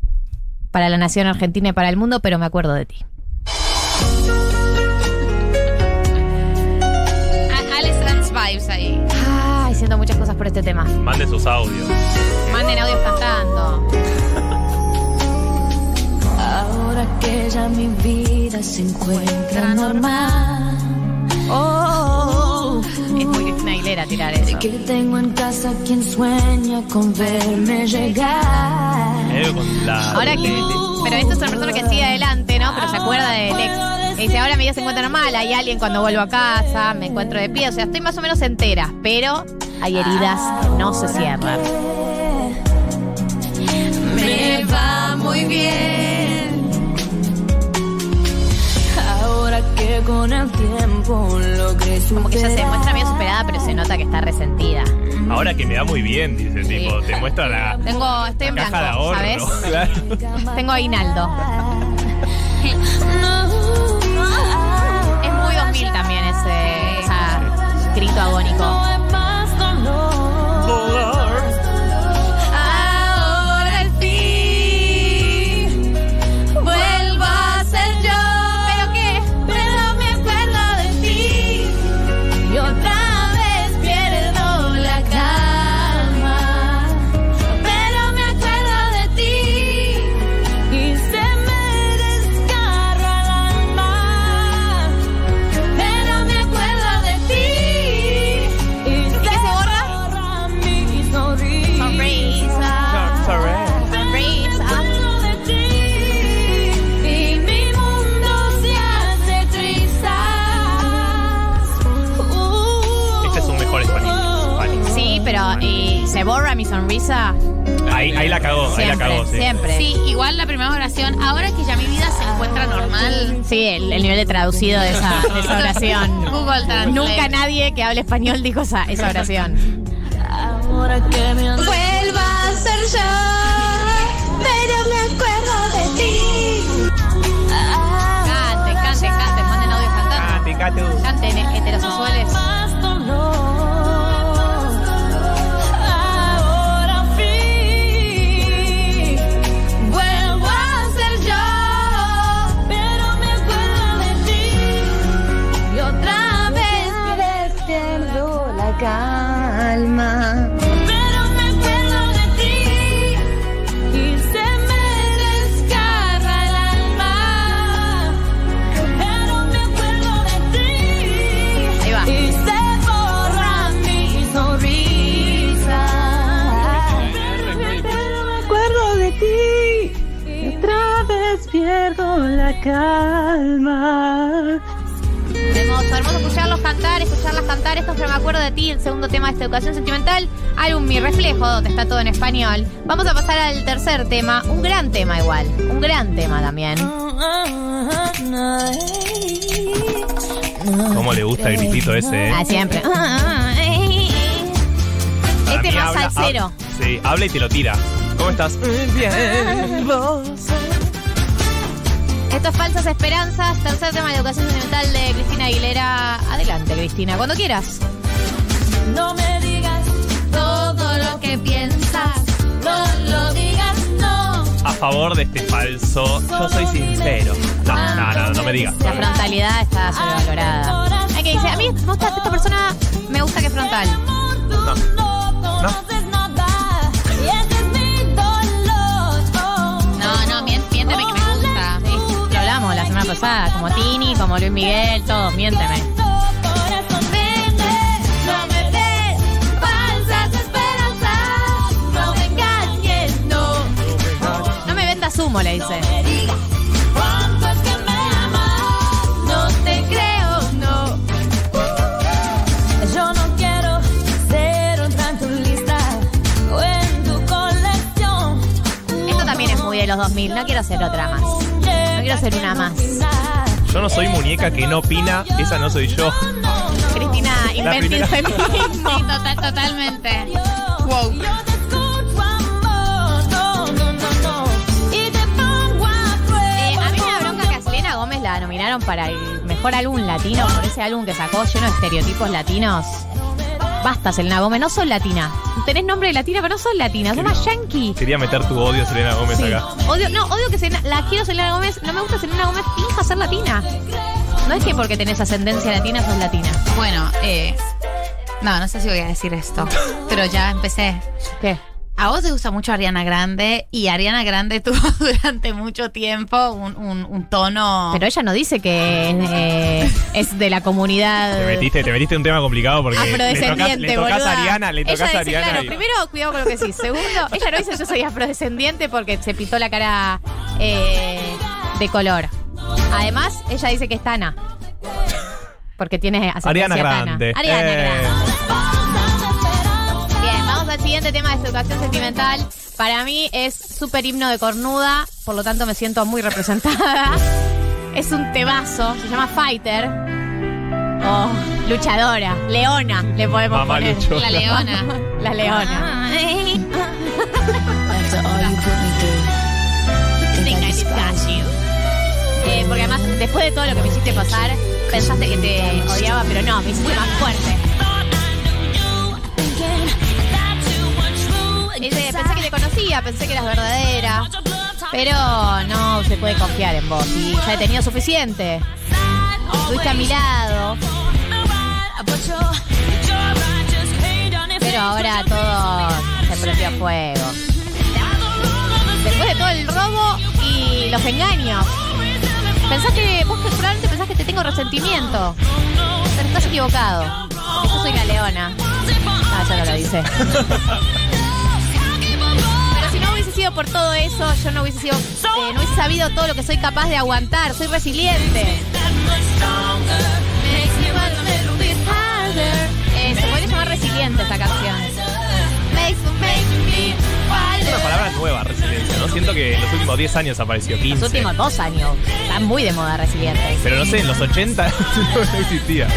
para la nación argentina y para el mundo, pero me acuerdo de ti. pidiendo muchas cosas por este tema. Mande sus audios. Manden audios que ya mi vida se encuentra normal. Oh, Es muy Aguilera tirar eso. que tengo en casa quien sueña con verme llegar. Eh, con la- Ahora que. Pero esto es una persona que sigue adelante, ¿no? Pero se acuerda del ex. Y dice, ahora mi vida se encuentra normal, hay alguien cuando vuelvo a casa, me encuentro de pie. O sea, estoy más o menos entera, pero hay heridas que no se cierran. Me va muy bien. Con el tiempo logré Como que ella se muestra medio superada, pero se nota que está resentida. Ahora que me da muy bien, dice, tipo, te muestra la, Tengo, estoy en la caja de blanco, ahorro. ¿sabes? Claro. Tengo aguinaldo. Es muy 2000 también ese, ese grito agónico. Sí, el, el nivel de traducido de esa, de esa oración. Google Translate. Nunca nadie que hable español dijo esa, esa oración. Ahora que me vuelva a ser yo, pero me acuerdo de ti. Canten, canten, canten, manden audios cantando. Canten eh, heterosexuales. Calma. Pero me acuerdo de ti y se me desgarra el alma. Pero me acuerdo de ti. Y se borra mi sonrisa. Pero me acuerdo de ti. Y otra vez pierdo la calma. Esto pero me acuerdo de ti, el segundo tema de esta educación sentimental. Álbum Mi Reflejo, donde está todo en español. Vamos a pasar al tercer tema, un gran tema igual. Un gran tema también. ¿Cómo le gusta el gritito ese, eh? Ah, siempre. Para Este mí más habla- salsero. hab- Sí, habla y te lo tira. ¿Cómo estás? Bien. Esto es Falsas Esperanzas, tercer tema de educación sentimental de Cristina Aguilera. Adelante, Cristina, cuando quieras. No me digas todo lo que piensas. No lo digas, no. A favor de este falso, yo soy sincero. No, no, no, no me digas. La frontalidad está sobrevalorada. Hay que decir, a mí me gusta, esta persona me gusta que es frontal. No. No. Semana pasada, como Tini, como Luis Miguel, todos, miénteme. No me vendas humo, le dice. Esto también es muy de los 2000, no quiero ser otra más. Quiero ser una más. Yo no soy muñeca que no opina, esa no soy yo. Cristina, primera. feminismo. Sí, total, totalmente. Wow. Eh, a mí me da bronca que a Selena Gómez la nominaron para el mejor álbum latino por ese álbum que sacó lleno de estereotipos latinos. Basta, Selena Gómez, no sos latina. Tenés nombre de latina, pero no sos latina, sos más yankee. Quería meter tu odio, Selena Gómez, Sí. acá. Odio, no, odio que Selena, la quiero Selena Gómez, no me gusta Selena Gómez, finja ser latina. No es que porque tenés ascendencia latina sos latina. Bueno, eh, No, no sé si voy a decir esto, pero ya empecé. ¿Qué? A vos te gusta mucho Ariana Grande y Ariana Grande tuvo durante mucho tiempo un, un- un tono. Pero ella no dice que eh, es de la comunidad Te metiste, te metiste en un tema complicado porque le tocas, afrodescendiente, le tocas boluda. a Ariana, le Ella tocas a Ariana. claro, y- primero, cuidado con lo que decís. Segundo, ella no dice yo soy afrodescendiente porque se pintó la cara eh, de color. Además, ella dice que es Tana. Porque tiene ascendencia Ariana Tana. Grande. Ariana Eh. Grande. Al siguiente tema de educación sentimental. Para mí es súper himno de cornuda, por lo tanto me siento muy representada. Es un temazo, se llama Fighter. Oh, luchadora, leona, le podemos Mamá poner. luchona. La leona. La leona. Eh, porque además, después de todo lo que me hiciste pasar, pensaste que te odiaba, pero no, me hiciste más fuerte. Dice, pensé que te conocía, pensé que eras verdadera, pero no se puede confiar en vos. Y ya he tenido suficiente. Estuviste a mi lado, pero ahora todo se prendió a fuego. Después de todo el robo y los engaños. Pensás que, vos probablemente pensás que te tengo resentimiento. Pero estás equivocado. Yo soy la leona. Ah, ya no lo dice. sido por todo eso, yo no hubiese sido, eh, no hubiese sabido todo lo que soy capaz de aguantar. Soy resiliente. Eh, se podría llamar resiliente esta canción. Es una palabra nueva, resiliencia, ¿no? Siento que en los últimos 10 años apareció, 15. Los últimos dos años. Está muy de moda resiliente. Pero no sé, en los 80 no existía.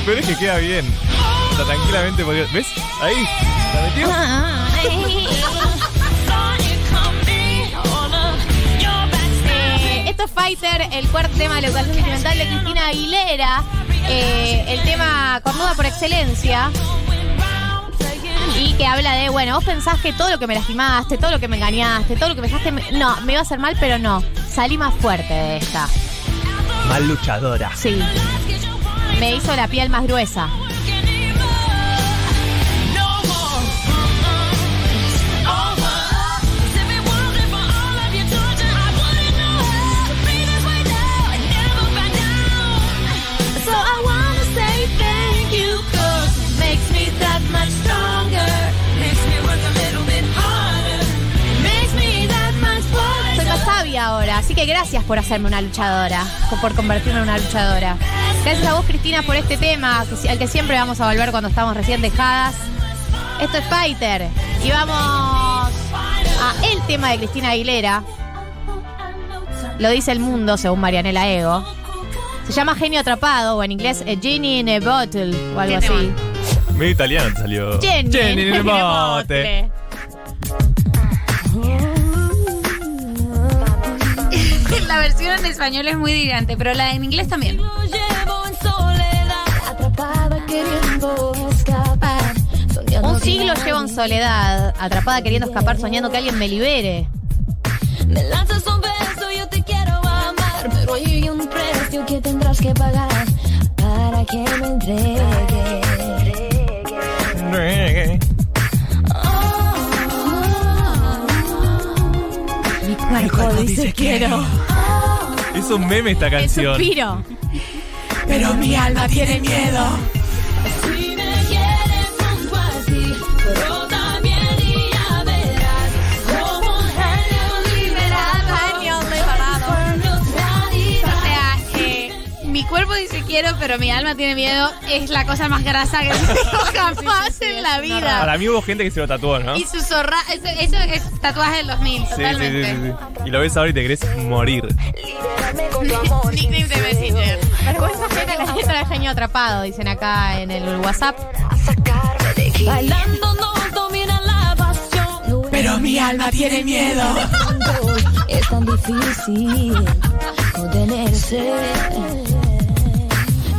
Lo peor es que queda bien. O sea, tranquilamente podría... ¿Ves? Ahí. ¿La metió? Eh, esto es Fighter, el cuarto tema de la educación sentimental de Cristina Aguilera. Eh, el tema cornuda por excelencia. Y que habla de, bueno, vos pensás que todo lo que me lastimaste, todo lo que me engañaste, todo lo que me dejaste, me- no, me iba a hacer mal, pero no. Salí más fuerte de esta. Mal luchadora. Sí. Me hizo la piel más gruesa. Soy más sabia ahora, así que gracias por hacerme una luchadora, por convertirme en una luchadora. Gracias a vos, Cristina, por este tema, al que siempre vamos a volver cuando estamos recién dejadas. Esto es Fighter. Y vamos a el tema de Cristina Aguilera. Lo dice el mundo, según Marianela Ego. Se llama Genio Atrapado, o en inglés A Genie in a Bottle, o algo ¿Qué así. Medio italiano salió. Jenny, Jenny en el bote. La versión en español es muy gigante, pero la en inglés también. Escapar. Un siglo llevo en soledad, atrapada queriendo escapar, soñando que alguien me libere. Me lanzas un beso, yo te quiero amar, pero hay un precio que tendrás que pagar para que me entregue. Mi cuerpo dice quiero. Es un meme esta El canción. suspiro. Pero mi alma tiene miedo. Quiero, pero mi alma tiene miedo. Es la cosa más grasa que tengo jamás en la vida. Para mí hubo gente que se lo tatuó, ¿no? Y su zorra, eso, eso es tatuaje del 2000, Sí, sí, sí, totalmente. sí, sí. Y lo ves ahora y te querés morir. Libérame con tu amor. Nickname de Messenger. Vergüenza ajena la letra del genio atrapado, dicen acá en el WhatsApp. Bailando nos domina la pasión. Pero mi alma tiene miedo. Es tan difícil contenerse.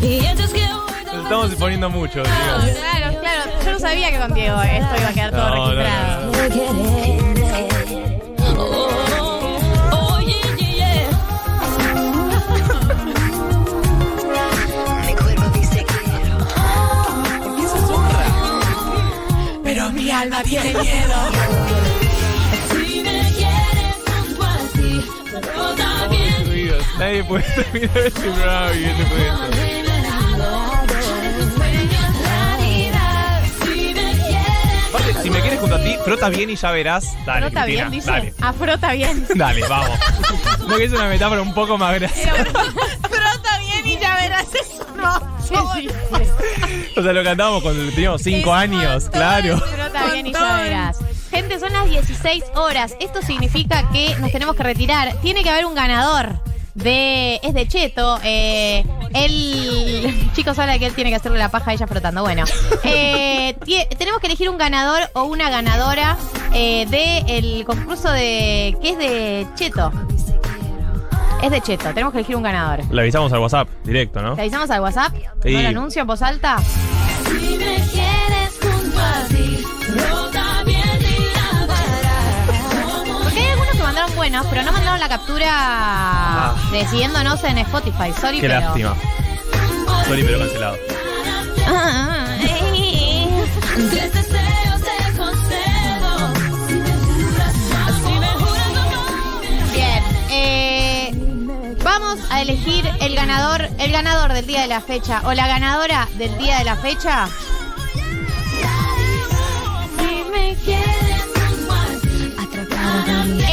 Nos estamos exponiendo mucho, digamos. Claro, claro. Yo no sabía que con Diego esto iba a quedar todo No, no, registrado. no. Pero mi alma tiene miedo. Nadie puede terminar este programa bien después de esto. Me quieres junto a ti, frota bien y ya verás. Dale, Frota Cristina, bien, dice. dale. Afrota bien. Dale, vamos. No que es una metáfora un poco más graciosa. Frota bien y ya verás eso. No, O sea, lo cantábamos cuando teníamos 5 años, claro. Frota bien y ya verás. Gente, son las 16 horas. Esto significa que nos tenemos que retirar. Tiene que haber un ganador. De, es de Cheto. Eh, él. Chicos, habla de que él tiene que hacerle la paja a ella frotando. Bueno, eh, tenemos que elegir un ganador o una ganadora eh, del concurso de. que es de Cheto. Es de Cheto. Tenemos que elegir un ganador. Le avisamos al WhatsApp directo, ¿no? ¿Le avisamos al WhatsApp? Sí. ¿No lo anuncio en voz alta? Buenos, pero no mandaron la captura de siguiéndonos en Spotify. Sorry, Qué pero. lástima. Sorry, pero cancelado. Bien. eh, vamos a elegir el ganador, el ganador del día de la fecha o la ganadora del día de la fecha.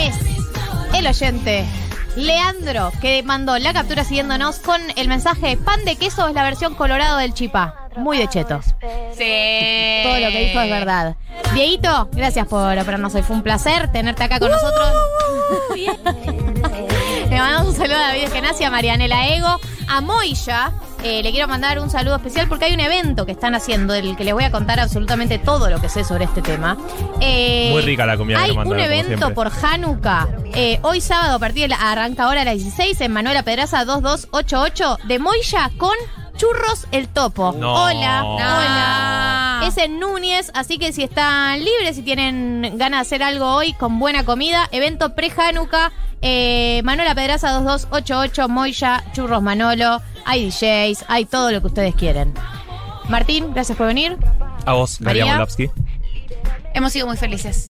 Es el oyente. Leandro, que mandó la captura siguiéndonos con el mensaje pan de queso es la versión colorado del chipá. Muy de cheto. Sí. Todo lo que dijo es verdad. Dieguito, gracias por operarnos hoy. Fue un placer tenerte acá con nosotros. Le mandamos un saludo a David Genasi, a Marianela Ego, a Moya. Eh, le quiero mandar un saludo especial porque hay un evento que están haciendo del que les voy a contar absolutamente todo lo que sé sobre este tema. Eh, Muy rica la comida Hay un mandaron, evento por Hanukkah. eh, hoy sábado a partir de la, arranca ahora a las 16 en Manuela Pedraza 2288 de Moya con Churros el Topo. No. Hola, No. hola. Es en Núñez, así que si están libres, si tienen ganas de hacer algo hoy con buena comida, evento pre-Hanukkah, eh, Manuela Pedraza 2288, Moya, Churros Manolo, hay DJs, hay todo lo que ustedes quieren. Martín, gracias por venir. A vos, María. Moldavsky. Hemos sido muy felices.